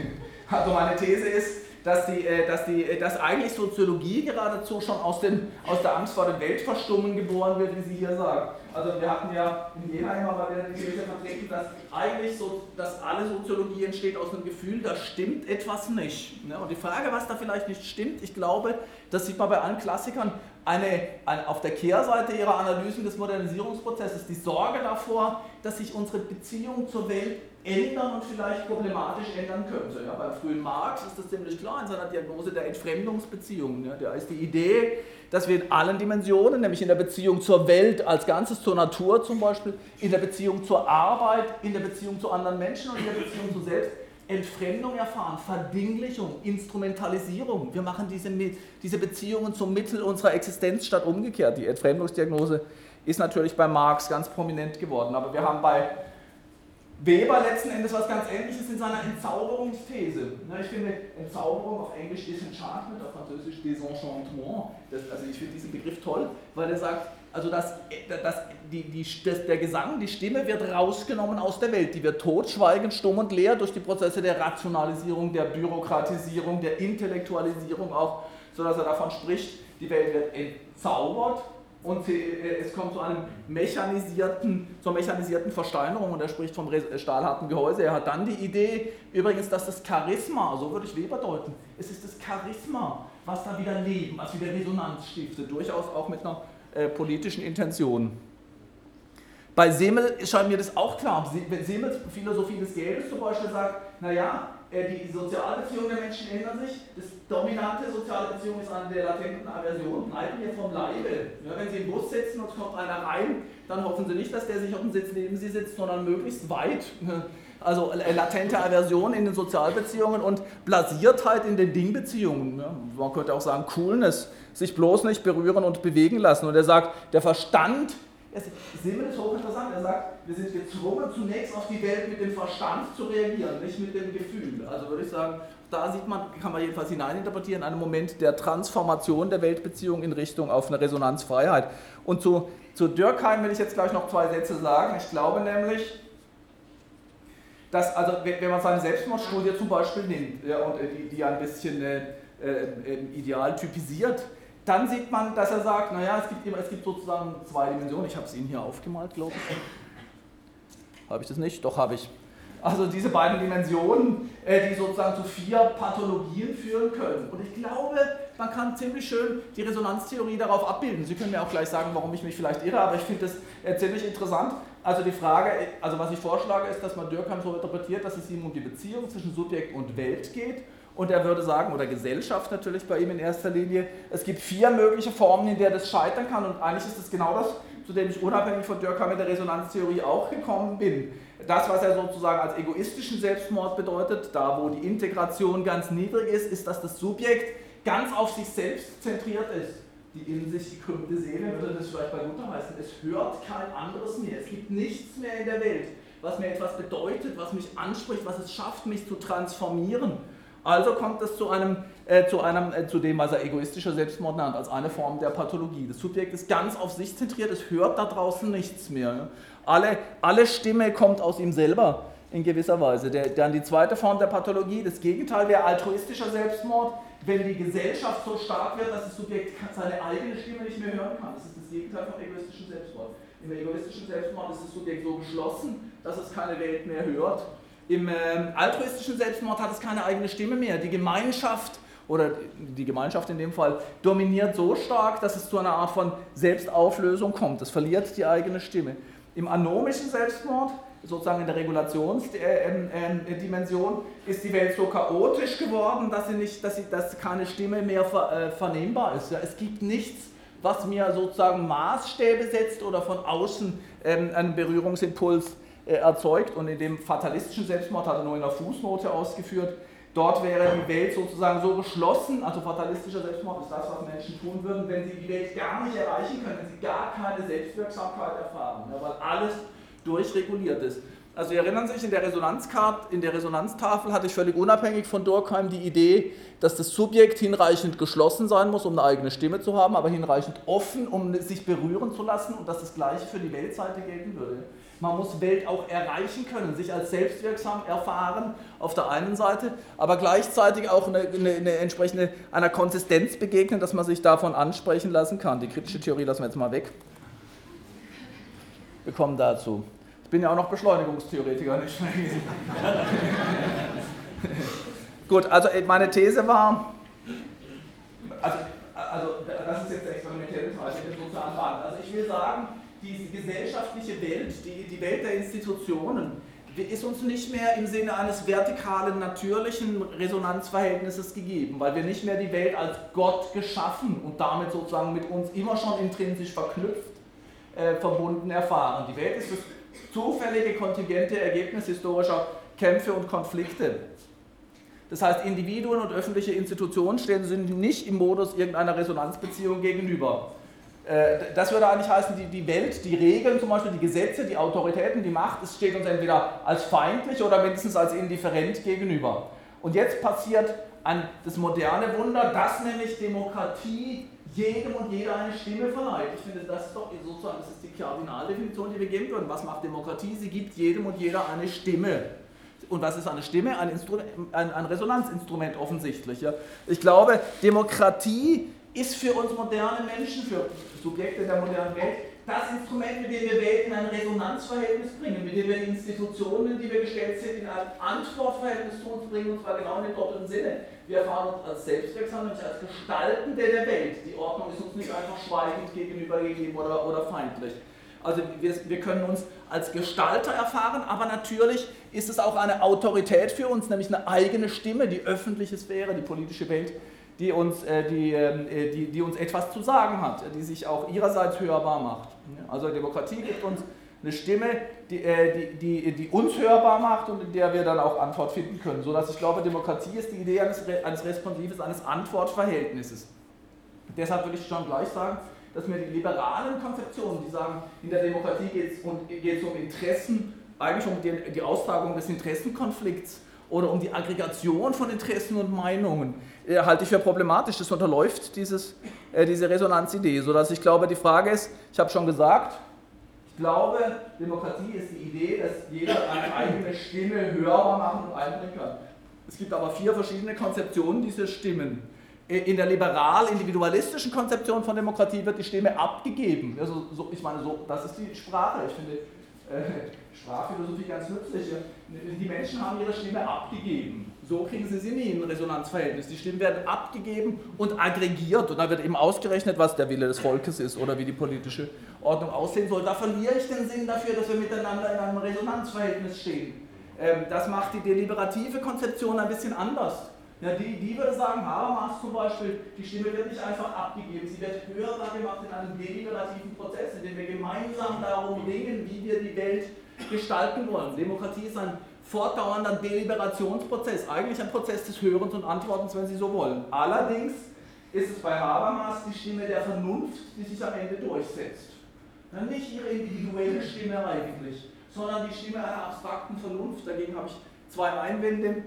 Speaker 2: Also meine These ist, dass, die, äh, dass, die, äh, dass eigentlich Soziologie geradezu schon aus, den, aus der Angst vor dem Weltverstummen geboren wird, wie Sie hier sagen. Also wir hatten ja in Jena immer mal wieder die These vertreten, dass eigentlich so, dass alle Soziologie entsteht aus einem Gefühl, da stimmt etwas nicht. Ne? Und die Frage, was da vielleicht nicht stimmt, ich glaube, das sieht man bei allen Klassikern, eine, eine, auf der Kehrseite ihrer Analysen des Modernisierungsprozesses die Sorge davor, dass sich unsere Beziehung zur Welt ändern und vielleicht problematisch ändern könnte. Ja, beim frühen Marx ist das ziemlich klar in seiner Diagnose der Entfremdungsbeziehungen. Ja, da ist die Idee, dass wir in allen Dimensionen, nämlich in der Beziehung zur Welt als Ganzes, zur Natur zum Beispiel, in der Beziehung zur Arbeit, in der Beziehung zu anderen Menschen und in der Beziehung zu selbst, Entfremdung erfahren, Verdinglichung, Instrumentalisierung. Wir machen diese, diese Beziehungen zum Mittel unserer Existenz statt umgekehrt. Die Entfremdungsdiagnose ist natürlich bei Marx ganz prominent geworden, aber wir haben bei Weber letzten Endes was ganz Ähnliches in seiner Entzauberungsthese. Ich finde, Entzauberung auf Englisch Disenchantment, auf Französisch Désenchantement. Das, also ich finde diesen Begriff toll, weil er sagt, also dass, dass die, die, das, der Gesang, die Stimme wird rausgenommen aus der Welt. Die wird tot, schweigend, stumm und leer durch die Prozesse der Rationalisierung, der Bürokratisierung, der Intellektualisierung auch, sodass er davon spricht, die Welt wird entzaubert und äh, es kommt zu einem mechanisierten, zur mechanisierten Versteinerung und er spricht vom stahlharten Gehäuse. Er hat dann die Idee, übrigens, dass das Charisma, so würde ich Weber deuten, es ist das Charisma, was da wieder Leben, was wieder Resonanz stiftet, durchaus auch mit einer äh, politischen Intention. Bei Semel scheint mir das auch klar. Semels Philosophie des Geldes zum Beispiel sagt, naja, äh, die Sozialbeziehungen der Menschen ändern sich. Das dominante soziale Beziehung ist eine der latenten Aversionen. Bleiben wir vom Leibe. Ja, wenn Sie im Bus sitzen und es kommt einer rein, dann hoffen Sie nicht, dass der sich auf dem Sitz neben Sie sitzt, sondern möglichst weit. Also äh, latente Aversion in den Sozialbeziehungen und Blasiertheit in den Dingbeziehungen. Man könnte auch sagen Coolness, sich bloß nicht berühren und bewegen lassen. Und er sagt, der Verstand Simmel ist hochinteressant. Er sagt, wir sind gezwungen, zunächst auf die Welt mit dem Verstand zu reagieren, nicht mit dem Gefühl. Also würde ich sagen, da sieht man, kann man jedenfalls hineininterpretieren, einen Moment der Transformation der Weltbeziehung in Richtung auf eine Resonanzfreiheit. Und zu, zu Dürkheim will ich jetzt gleich noch zwei Sätze sagen. Ich glaube nämlich, dass, also wenn man seine Selbstmordstudie zum Beispiel nimmt ja, und die, die ein bisschen äh, äh, ideal typisiert, dann sieht man, dass er sagt, naja, es gibt, es gibt sozusagen zwei Dimensionen. Ich habe es Ihnen hier aufgemalt, glaube ich. Habe ich das nicht? Doch, habe ich. Also diese beiden Dimensionen, äh, die sozusagen zu vier Pathologien führen können. Und ich glaube, man kann ziemlich schön die Resonanztheorie darauf abbilden. Sie können mir auch gleich sagen, warum ich mich vielleicht irre, aber ich finde das äh, ziemlich interessant. Also die Frage, also was ich vorschlage, ist, dass man Dürkheim so interpretiert, dass es ihm um die Beziehung zwischen Subjekt und Welt geht und er würde sagen, oder Gesellschaft natürlich bei ihm in erster Linie, es gibt vier mögliche Formen, in der das scheitern kann. Und eigentlich ist es genau das, zu dem ich unabhängig von Dürkheim mit der Resonanztheorie auch gekommen bin. Das, was er sozusagen als egoistischen Selbstmord bedeutet, da wo die Integration ganz niedrig ist, ist, dass das Subjekt ganz auf sich selbst zentriert ist. Die in sich gekrümmte Seele würde das vielleicht bei Luther heißen. Es hört kein anderes mehr. Es gibt nichts mehr in der Welt, was mir etwas bedeutet, was mich anspricht, was es schafft, mich zu transformieren. Also kommt es zu einem, äh, zu, einem äh, zu dem, was er egoistischer Selbstmord nennt, als eine Form der Pathologie. Das Subjekt ist ganz auf sich zentriert, es hört da draußen nichts mehr. Ja. Alle, alle Stimme kommt aus ihm selber in gewisser Weise. Der, dann die zweite Form der Pathologie, das Gegenteil wäre altruistischer Selbstmord, wenn die Gesellschaft so stark wird, dass das Subjekt seine eigene Stimme nicht mehr hören kann. Das ist das Gegenteil vom egoistischen Selbstmord. Im egoistischen Selbstmord ist das Subjekt so geschlossen, dass es keine Welt mehr hört im ähm, altruistischen Selbstmord hat es keine eigene Stimme mehr. Die Gemeinschaft oder die Gemeinschaft in dem Fall dominiert so stark, dass es zu einer Art von Selbstauflösung kommt. Es verliert die eigene Stimme. Im anomischen Selbstmord, sozusagen in der Regulationsdimension, ist die Welt so chaotisch geworden, dass, sie nicht, dass, sie, dass keine Stimme mehr äh, vernehmbar ist. Es gibt nichts, was mir sozusagen Maßstäbe setzt oder von außen ähm, einen Berührungsimpuls äh, erzeugt und in dem fatalistischen Selbstmord hat er nur in der Fußnote ausgeführt, dort wäre die Welt sozusagen so geschlossen, also fatalistischer Selbstmord ist das, was Menschen tun würden, wenn sie die Welt gar nicht erreichen können, wenn sie gar keine Selbstwirksamkeit erfahren, ja, weil alles durchreguliert ist. Also Sie erinnern sich, in der Resonanzkarte, in der Resonanztafel hatte ich völlig unabhängig von Durkheim die Idee, dass das Subjekt hinreichend geschlossen sein muss, um eine eigene Stimme zu haben, aber hinreichend offen, um sich berühren zu lassen und dass das Gleiche für die Weltseite gelten würde. Man muss Welt auch erreichen können, sich als selbstwirksam erfahren auf der einen Seite, aber gleichzeitig auch eine, eine, eine, entsprechende einer Konsistenz begegnen, dass man sich davon ansprechen lassen kann. Die kritische Theorie lassen wir jetzt mal weg. Wir kommen dazu. Ich bin ja auch noch Beschleunigungstheoretiker, nicht Gut, also äh, meine These war, also, also das ist jetzt experimentell betrachtet, sozusagen Also ich will sagen, die gesellschaftliche Welt, die, die Welt der Institutionen, ist uns nicht mehr im Sinne eines vertikalen, natürlichen Resonanzverhältnisses gegeben, weil wir nicht mehr die Welt als Gott geschaffen und damit sozusagen mit uns immer schon intrinsisch verknüpft, äh, verbunden erfahren. Die Welt ist zufällige, kontingente Ergebnis historischer Kämpfe und Konflikte. Das heißt, Individuen und öffentliche Institutionen stehen sind nicht im Modus irgendeiner Resonanzbeziehung gegenüber. Äh, das würde eigentlich heißen, die, Welt, die Regeln zum Beispiel, die Gesetze, die Autoritäten, die Macht, es steht uns entweder als feindlich oder mindestens als indifferent gegenüber. Und jetzt passiert ein, das moderne Wunder, dass nämlich Demokratie jedem und jeder eine Stimme verleiht. Ich finde, das ist doch sozusagen das ist die Kardinaldefinition, die wir geben würden. Was macht Demokratie? Sie gibt jedem und jeder eine Stimme. Und was ist eine Stimme? Ein, ein, ein Resonanzinstrument offensichtlich. Ja. Ich glaube, Demokratie ist für uns moderne Menschen, für Subjekte der modernen Welt, das Instrument, mit dem wir Welt in ein Resonanzverhältnis bringen, mit dem wir Institutionen, die wir gestellt sind, in ein Antwortverhältnis zu uns bringen, und zwar genau in dem doppelten Sinne. Wir erfahren uns als selbstwirksam, nämlich als Gestaltende der Welt. Die Ordnung ist uns nicht einfach schweigend gegenübergegeben oder, oder feindlich. Also wir, wir können uns als Gestalter erfahren, aber natürlich ist es auch eine Autorität für uns, nämlich eine eigene Stimme, die öffentliche Sphäre, die politische Welt, die uns, äh, die, ähm, äh, die, die uns etwas zu sagen hat, die sich auch ihrerseits hörbar macht. Also Demokratie gibt uns eine Stimme, die, äh, die, die, die, uns hörbar macht und in der wir dann auch Antwort finden können. Sodass ich glaube, Demokratie ist die Idee eines, eines Responsives, eines Antwortverhältnisses. Deshalb würde ich schon gleich sagen, dass mir die liberalen Konzeptionen, die sagen, in der Demokratie geht es um, um Interessen, eigentlich um die, die Austragung des Interessenkonflikts oder um die Aggregation von Interessen und Meinungen, äh, halte ich für problematisch. Das unterläuft dieses, äh, diese Resonanzidee, sodass ich glaube, die Frage ist, ich habe schon gesagt, ich glaube, Demokratie ist die Idee, dass jeder eine eigene Stimme hörbar machen und einbringen kann. Es gibt aber vier verschiedene Konzeptionen dieser Stimmen. In der liberal-individualistischen Konzeption von Demokratie wird die Stimme abgegeben. Also, so, ich meine, so, das ist die Sprache. Ich finde äh, Sprachphilosophie ganz nützlich. Die Menschen haben ihre Stimme abgegeben. So kriegen sie nie in ein Resonanzverhältnis. Die Stimmen werden abgegeben und aggregiert und da wird eben ausgerechnet, was der Wille des Volkes ist oder wie die politische Ordnung aussehen soll. Da verliere ich den Sinn dafür, dass wir miteinander in einem Resonanzverhältnis stehen. Ähm, das macht die deliberative Konzeption ein bisschen anders. Ja, die, die würde sagen, Habermas zum Beispiel, die Stimme wird nicht einfach abgegeben, sie wird hörbar gemacht in einem deliberativen Prozess, in dem wir gemeinsam darum ringen, wie wir die Welt gestalten wollen. Demokratie ist ein fortdauernder Deliberationsprozess, eigentlich ein Prozess des Hörens und Antwortens, wenn Sie so wollen. Allerdings ist es bei Habermas die Stimme der Vernunft, die sich am Ende durchsetzt. Nicht ihre individuelle Stimme eigentlich, sondern die Stimme einer abstrakten Vernunft. Dagegen habe ich zwei Einwände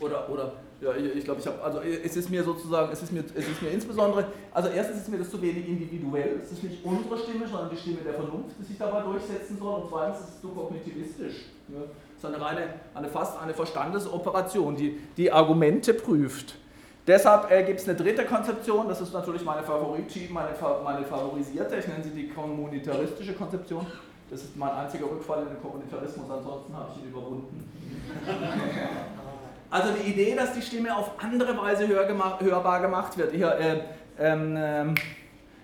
Speaker 2: oder, oder ja, ich, glaube, ich habe, also es ist mir sozusagen, es ist mir, es ist mir insbesondere, also erstens ist mir das zu wenig individuell, es ist nicht unsere Stimme, sondern die Stimme der Vernunft, die sich dabei durchsetzen soll und zweitens ist es zu kognitivistisch. Ja. Ist eine eine fast eine Verstandesoperation, die die Argumente prüft. Deshalb äh, gibt es eine dritte Konzeption, das ist natürlich meine Favorite, meine, meine favorisierte, ich nenne sie die kommunitaristische Konzeption. Das ist mein einziger Rückfall in den Kommunitarismus, ansonsten habe ich ihn überwunden. Also die Idee, dass die Stimme auf andere Weise hörbar gemacht wird. Hier, äh, ähm, äh,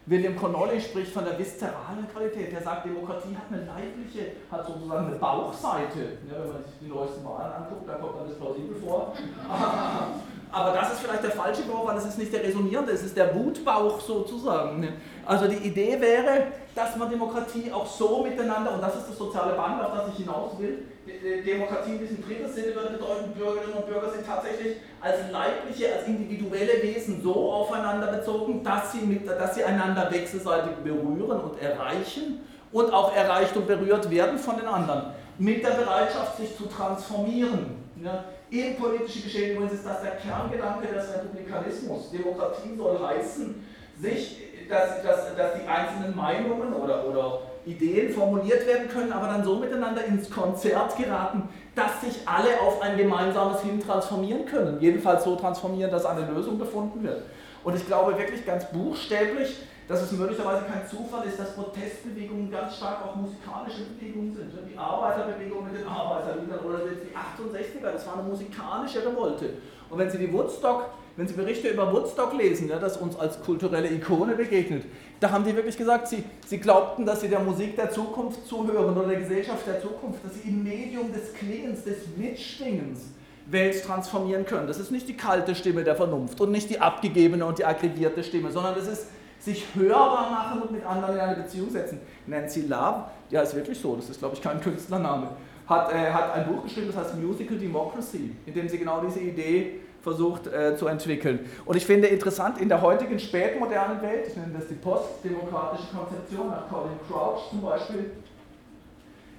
Speaker 2: William Connolly spricht von der viszeralen Qualität. Er sagt, Demokratie hat eine leibliche, hat sozusagen eine Bauchseite. Ja, wenn man sich die neuesten Wahlen anguckt, dann kommt das plausibel vor. Aber das ist vielleicht der falsche Bauch, weil es ist nicht der resonierende, es ist der Wutbauch sozusagen. Also die Idee wäre, dass man Demokratie auch so miteinander, und das ist das soziale Band, auf das ich hinaus will, Demokratie in diesem dritten Sinne würde bedeuten, Bürgerinnen und Bürger sind tatsächlich als leibliche, als individuelle Wesen so aufeinander bezogen, dass sie, mit, dass sie einander wechselseitig berühren und erreichen und auch erreicht und berührt werden von den anderen. Mit der Bereitschaft, sich zu transformieren. Ja, in politische Geschehen übrigens ist das der Kerngedanke des Republikanismus. Demokratie soll heißen, sich, dass, dass, dass die einzelnen Meinungen oder, oder Ideen formuliert werden können, aber dann so miteinander ins Konzert geraten, dass sich alle auf ein gemeinsames Hin transformieren können. Jedenfalls so transformieren, dass eine Lösung gefunden wird. Und ich glaube wirklich ganz buchstäblich, dass es möglicherweise kein Zufall ist, dass Protestbewegungen ganz stark auch musikalische Bewegungen sind. Die Arbeiterbewegung mit den Arbeiterliedern oder die 68er, das war eine musikalische Revolte. Und wenn Sie die Woodstock, wenn Sie Berichte über Woodstock lesen, ja, das uns als kulturelle Ikone begegnet, da haben die wirklich gesagt, sie, sie glaubten, dass sie der Musik der Zukunft zuhören oder der Gesellschaft der Zukunft, dass sie im Medium des Klingens, des Mitschwingens Welt transformieren können. Das ist nicht die kalte Stimme der Vernunft und nicht die abgegebene und die aggregierte Stimme, sondern das ist sich hörbar machen und mit anderen in eine Beziehung setzen. Nancy Love, ja ist wirklich so, das ist glaube ich kein Künstlername, hat, äh, hat ein Buch geschrieben, das heißt Musical Democracy, in dem sie genau diese Idee versucht äh, zu entwickeln. Und ich finde interessant, in der heutigen spätmodernen Welt, ich nenne das die postdemokratische Konzeption nach Colin Crouch zum Beispiel,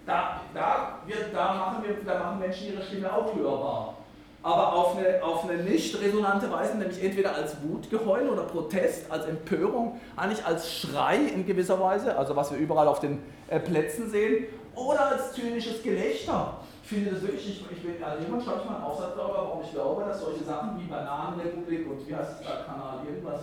Speaker 2: da, da, wird, da, machen wir, da machen Menschen ihre Stimme auch hörbar aber auf eine, auf eine nicht resonante Weise, nämlich entweder als Wutgeheul oder Protest, als Empörung, eigentlich als Schrei in gewisser Weise, also was wir überall auf den äh, Plätzen sehen, oder als zynisches Gelächter. Finde das wirklich, ich, ich bin, also jemand schreibt mal einen Aufsatz darüber, warum ich glaube, dass solche Sachen wie Bananenrepublik und wie heißt es da, Kanal, irgendwas,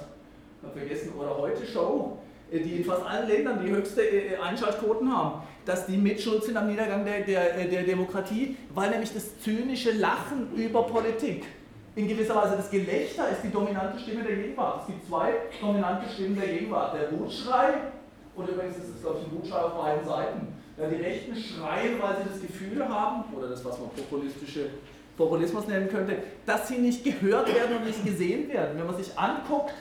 Speaker 2: vergessen, oder heute Show, äh, die in fast allen Ländern die höchste äh, Einschaltquoten haben, dass die mitschuld sind am Niedergang der, der, äh, der Demokratie, weil nämlich das zynische Lachen über Politik in gewisser Weise das Gelächter ist die dominante Stimme der Gegenwart. Es gibt zwei dominante Stimmen der Gegenwart. Der Wutschrei Und übrigens ist es, glaube ich, ein Gutschein auf beiden Seiten. Ja, die Rechten schreien, weil sie das Gefühl haben, oder das, was man populistische Populismus nennen könnte, dass sie nicht gehört werden und nicht gesehen werden. Wenn man sich anguckt,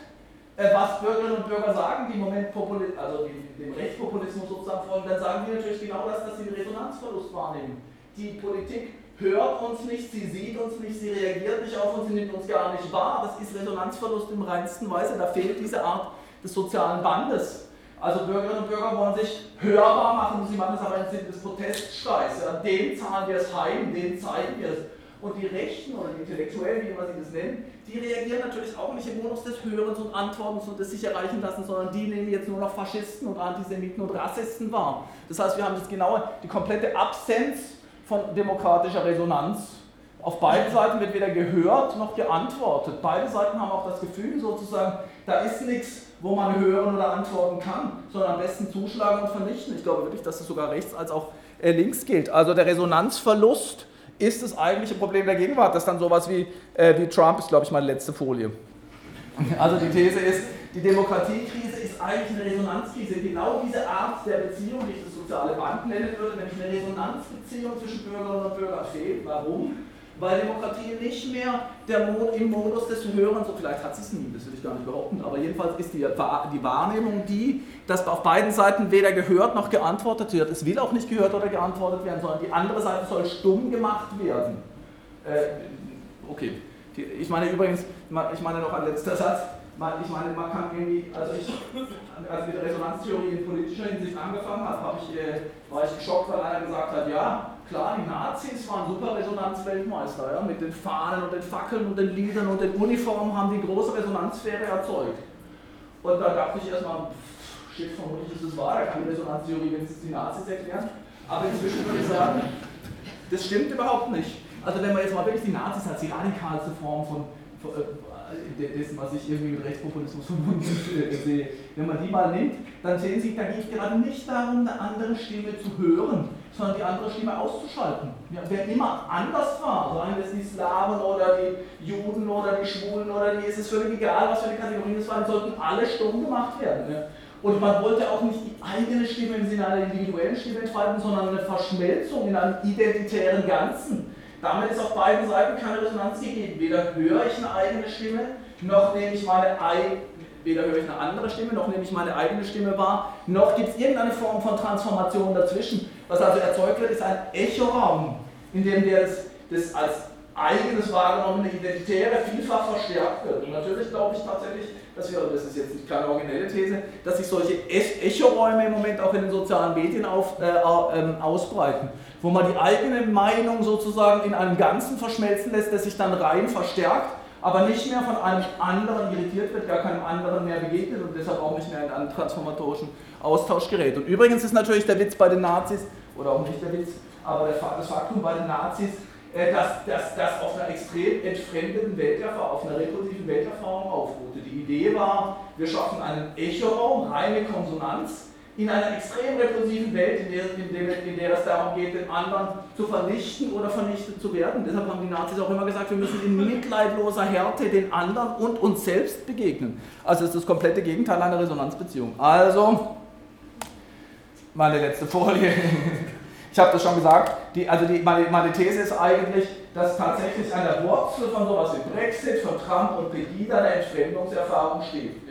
Speaker 2: äh, was Bürgerinnen und Bürger sagen, die im Moment Populi also die, dem Rechtspopulismus sozusagen folgen, dann sagen die natürlich genau das, dass sie einen Resonanzverlust wahrnehmen. Die Politik hört uns nicht, sie sieht uns nicht, sie reagiert nicht auf uns, sie nimmt uns gar nicht wahr. Das ist Resonanzverlust im reinsten Weise. Da fehlt diese Art des sozialen Bandes. Also Bürgerinnen und Bürger wollen sich hörbar machen, sie machen es aber im Sinne des Protestschreis. Ja, den zahlen wir es heim, den zeigen wir es. Und die Rechten oder die Intellektuellen, wie immer sie das nennen, die reagieren natürlich auch nicht im Modus des Hörens und Antwortens und des sich erreichen lassen, sondern die nehmen jetzt nur noch Faschisten und Antisemiten und Rassisten wahr. Das heißt, wir haben das genaue, die komplette Absenz von demokratischer Resonanz. Auf beiden Seiten wird weder gehört noch geantwortet. Beide Seiten haben auch das Gefühl sozusagen, da ist nichts, wo man hören oder antworten kann, sondern am besten zuschlagen und vernichten. Ich glaube wirklich, dass das sogar rechts als auch äh, links gilt. Also der Resonanzverlust ist das eigentliche Problem der Gegenwart. Das ist dann sowas wie, äh, wie Trump ist, glaube ich, meine letzte Folie. Also die These ist, die Demokratiekrise ist eigentlich eine Resonanzkrise. Genau diese Art der Beziehung, die ich das soziale Band nennen würde, nämlich eine Resonanzbeziehung zwischen Bürgerinnen und Bürgern fehlt. Warum? Weil Demokratie nicht mehr Mod, im Modus des Hörens, so vielleicht hat sie es nie, das will ich gar nicht behaupten, aber jedenfalls ist die, die Wahrnehmung die, dass auf beiden Seiten weder gehört noch geantwortet wird. Es will auch nicht gehört oder geantwortet werden, sondern die andere Seite soll stumm gemacht werden. Äh, okay, ich meine übrigens, ich meine noch ein letzter Satz, ich meine, man kann irgendwie, also ich, als mit der Resonanztheorie in politischer Hinsicht angefangen habe, habe ich, äh, war ich geschockt, weil einer gesagt hat, ja, klar, die Nazis waren super Resonanzweltmeister, ja, mit den Fahnen und den Fackeln und den Liedern und den Uniformen haben die große Resonanzsphäre erzeugt. Und da dachte ich erstmal, shit, vermutlich ist es wahr, da kann die Resonanztheorie wenigstens die Nazis erklären. Aber inzwischen würde ich sagen, das stimmt überhaupt nicht. Also wenn man jetzt mal wirklich die Nazis als die radikalste Form von, von äh, dessen, was ich irgendwie mit Rechtspopulismus verbunden sehe. Wenn man die mal nimmt, dann sehen Sie, da geht es gerade nicht darum, eine andere Stimme zu hören, sondern die andere Stimme auszuschalten. Ja, wer immer anders war, seien es die Slawen oder die Juden oder die Schwulen oder die, es ist völlig egal, was für eine Kategorien es waren, sollten alle stumm gemacht werden. Ja. Und man wollte auch nicht die eigene Stimme im Sinne einer individuellen Stimme entfalten, sondern eine Verschmelzung in einem identitären Ganzen. Damit ist auf beiden Seiten keine Resonanz gegeben. Weder höre ich eine eigene Stimme, noch nehme ich meine weder höre ich eine andere Stimme, noch nehme ich meine eigene Stimme wahr, noch gibt es irgendeine Form von Transformation dazwischen. Was also erzeugt wird, ist ein Echoraum, in dem der das, das als eigenes wahrgenommene Identitäre vielfach verstärkt wird. Und natürlich glaube ich tatsächlich, dass wir, das ist jetzt keine originelle These, dass sich solche Echoräume im Moment auch in den sozialen Medien auf, äh, äh, ausbreiten wo man die eigene Meinung sozusagen in einem Ganzen verschmelzen lässt, das sich dann rein verstärkt, aber nicht mehr von einem anderen irritiert wird, gar keinem anderen mehr begegnet und deshalb auch nicht mehr in einen transformatorischen Austausch gerät. Und übrigens ist natürlich der Witz bei den Nazis, oder auch nicht der Witz, aber das Faktum bei den Nazis, äh, dass das auf einer extrem entfremdeten Welterfahrung, auf einer rekursiven Welterfahrung aufruhte. Die Idee war, wir schaffen einen Echoraum, reine Konsonanz, in einer extrem repressiven Welt, in der, in, der, in der es darum geht, den anderen zu vernichten oder vernichtet zu werden. Deshalb haben die Nazis auch immer gesagt, wir müssen in mitleidloser Härte den anderen und uns selbst begegnen. Also ist das komplette Gegenteil einer Resonanzbeziehung. Also, meine letzte Folie. Ich habe das schon gesagt, die, also die, meine, meine These ist eigentlich, dass tatsächlich an der Wurzel von sowas wie Brexit, von Trump und Pegida eine Entfremdungserfahrung steht.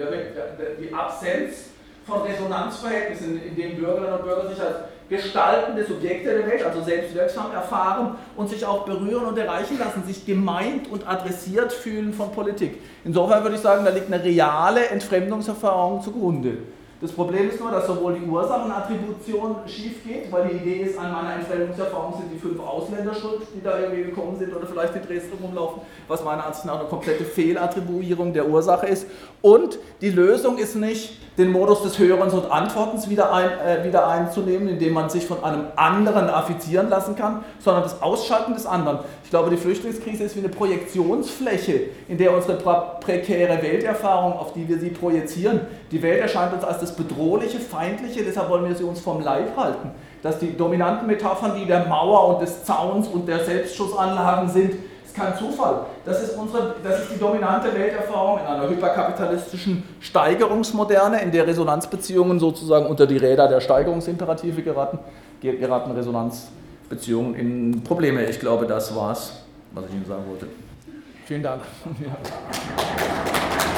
Speaker 2: Die Absenz von Resonanzverhältnissen, in denen Bürgerinnen und Bürger sich als gestaltende Subjekte der Welt, also selbstwirksam erfahren und sich auch berühren und erreichen lassen, sich gemeint und adressiert fühlen von Politik. Insofern würde ich sagen, da liegt eine reale Entfremdungserfahrung zugrunde. Das Problem ist nur, dass sowohl die Ursachenattribution schief geht, weil die Idee ist, an meiner Entfremdungserfahrung sind die fünf Ausländer schuld, die da irgendwie gekommen sind oder vielleicht in Dresden rumlaufen, was meiner Ansicht nach eine komplette Fehlattribuierung der Ursache ist. Und die Lösung ist nicht, den Modus des Hörens und Antwortens wieder, ein, äh, wieder einzunehmen, indem man sich von einem anderen affizieren lassen kann, sondern das Ausschalten des anderen. Ich glaube, die Flüchtlingskrise ist wie eine Projektionsfläche, in der unsere prekäre Welterfahrung, auf die wir sie projizieren, die Welt erscheint uns als das bedrohliche, feindliche, deshalb wollen wir sie uns vom Leib halten. Dass die dominanten Metaphern, die der Mauer und des Zauns und der Selbstschussanlagen sind, ist kein Zufall. Das ist, unsere, das ist die dominante Welterfahrung in einer hyperkapitalistischen Steigerungsmoderne, in der Resonanzbeziehungen sozusagen unter die Räder der Steigerungsimperative geraten, geraten Resonanzbeziehungen in Probleme. Ich glaube, das war's, was ich Ihnen sagen wollte. Vielen Dank.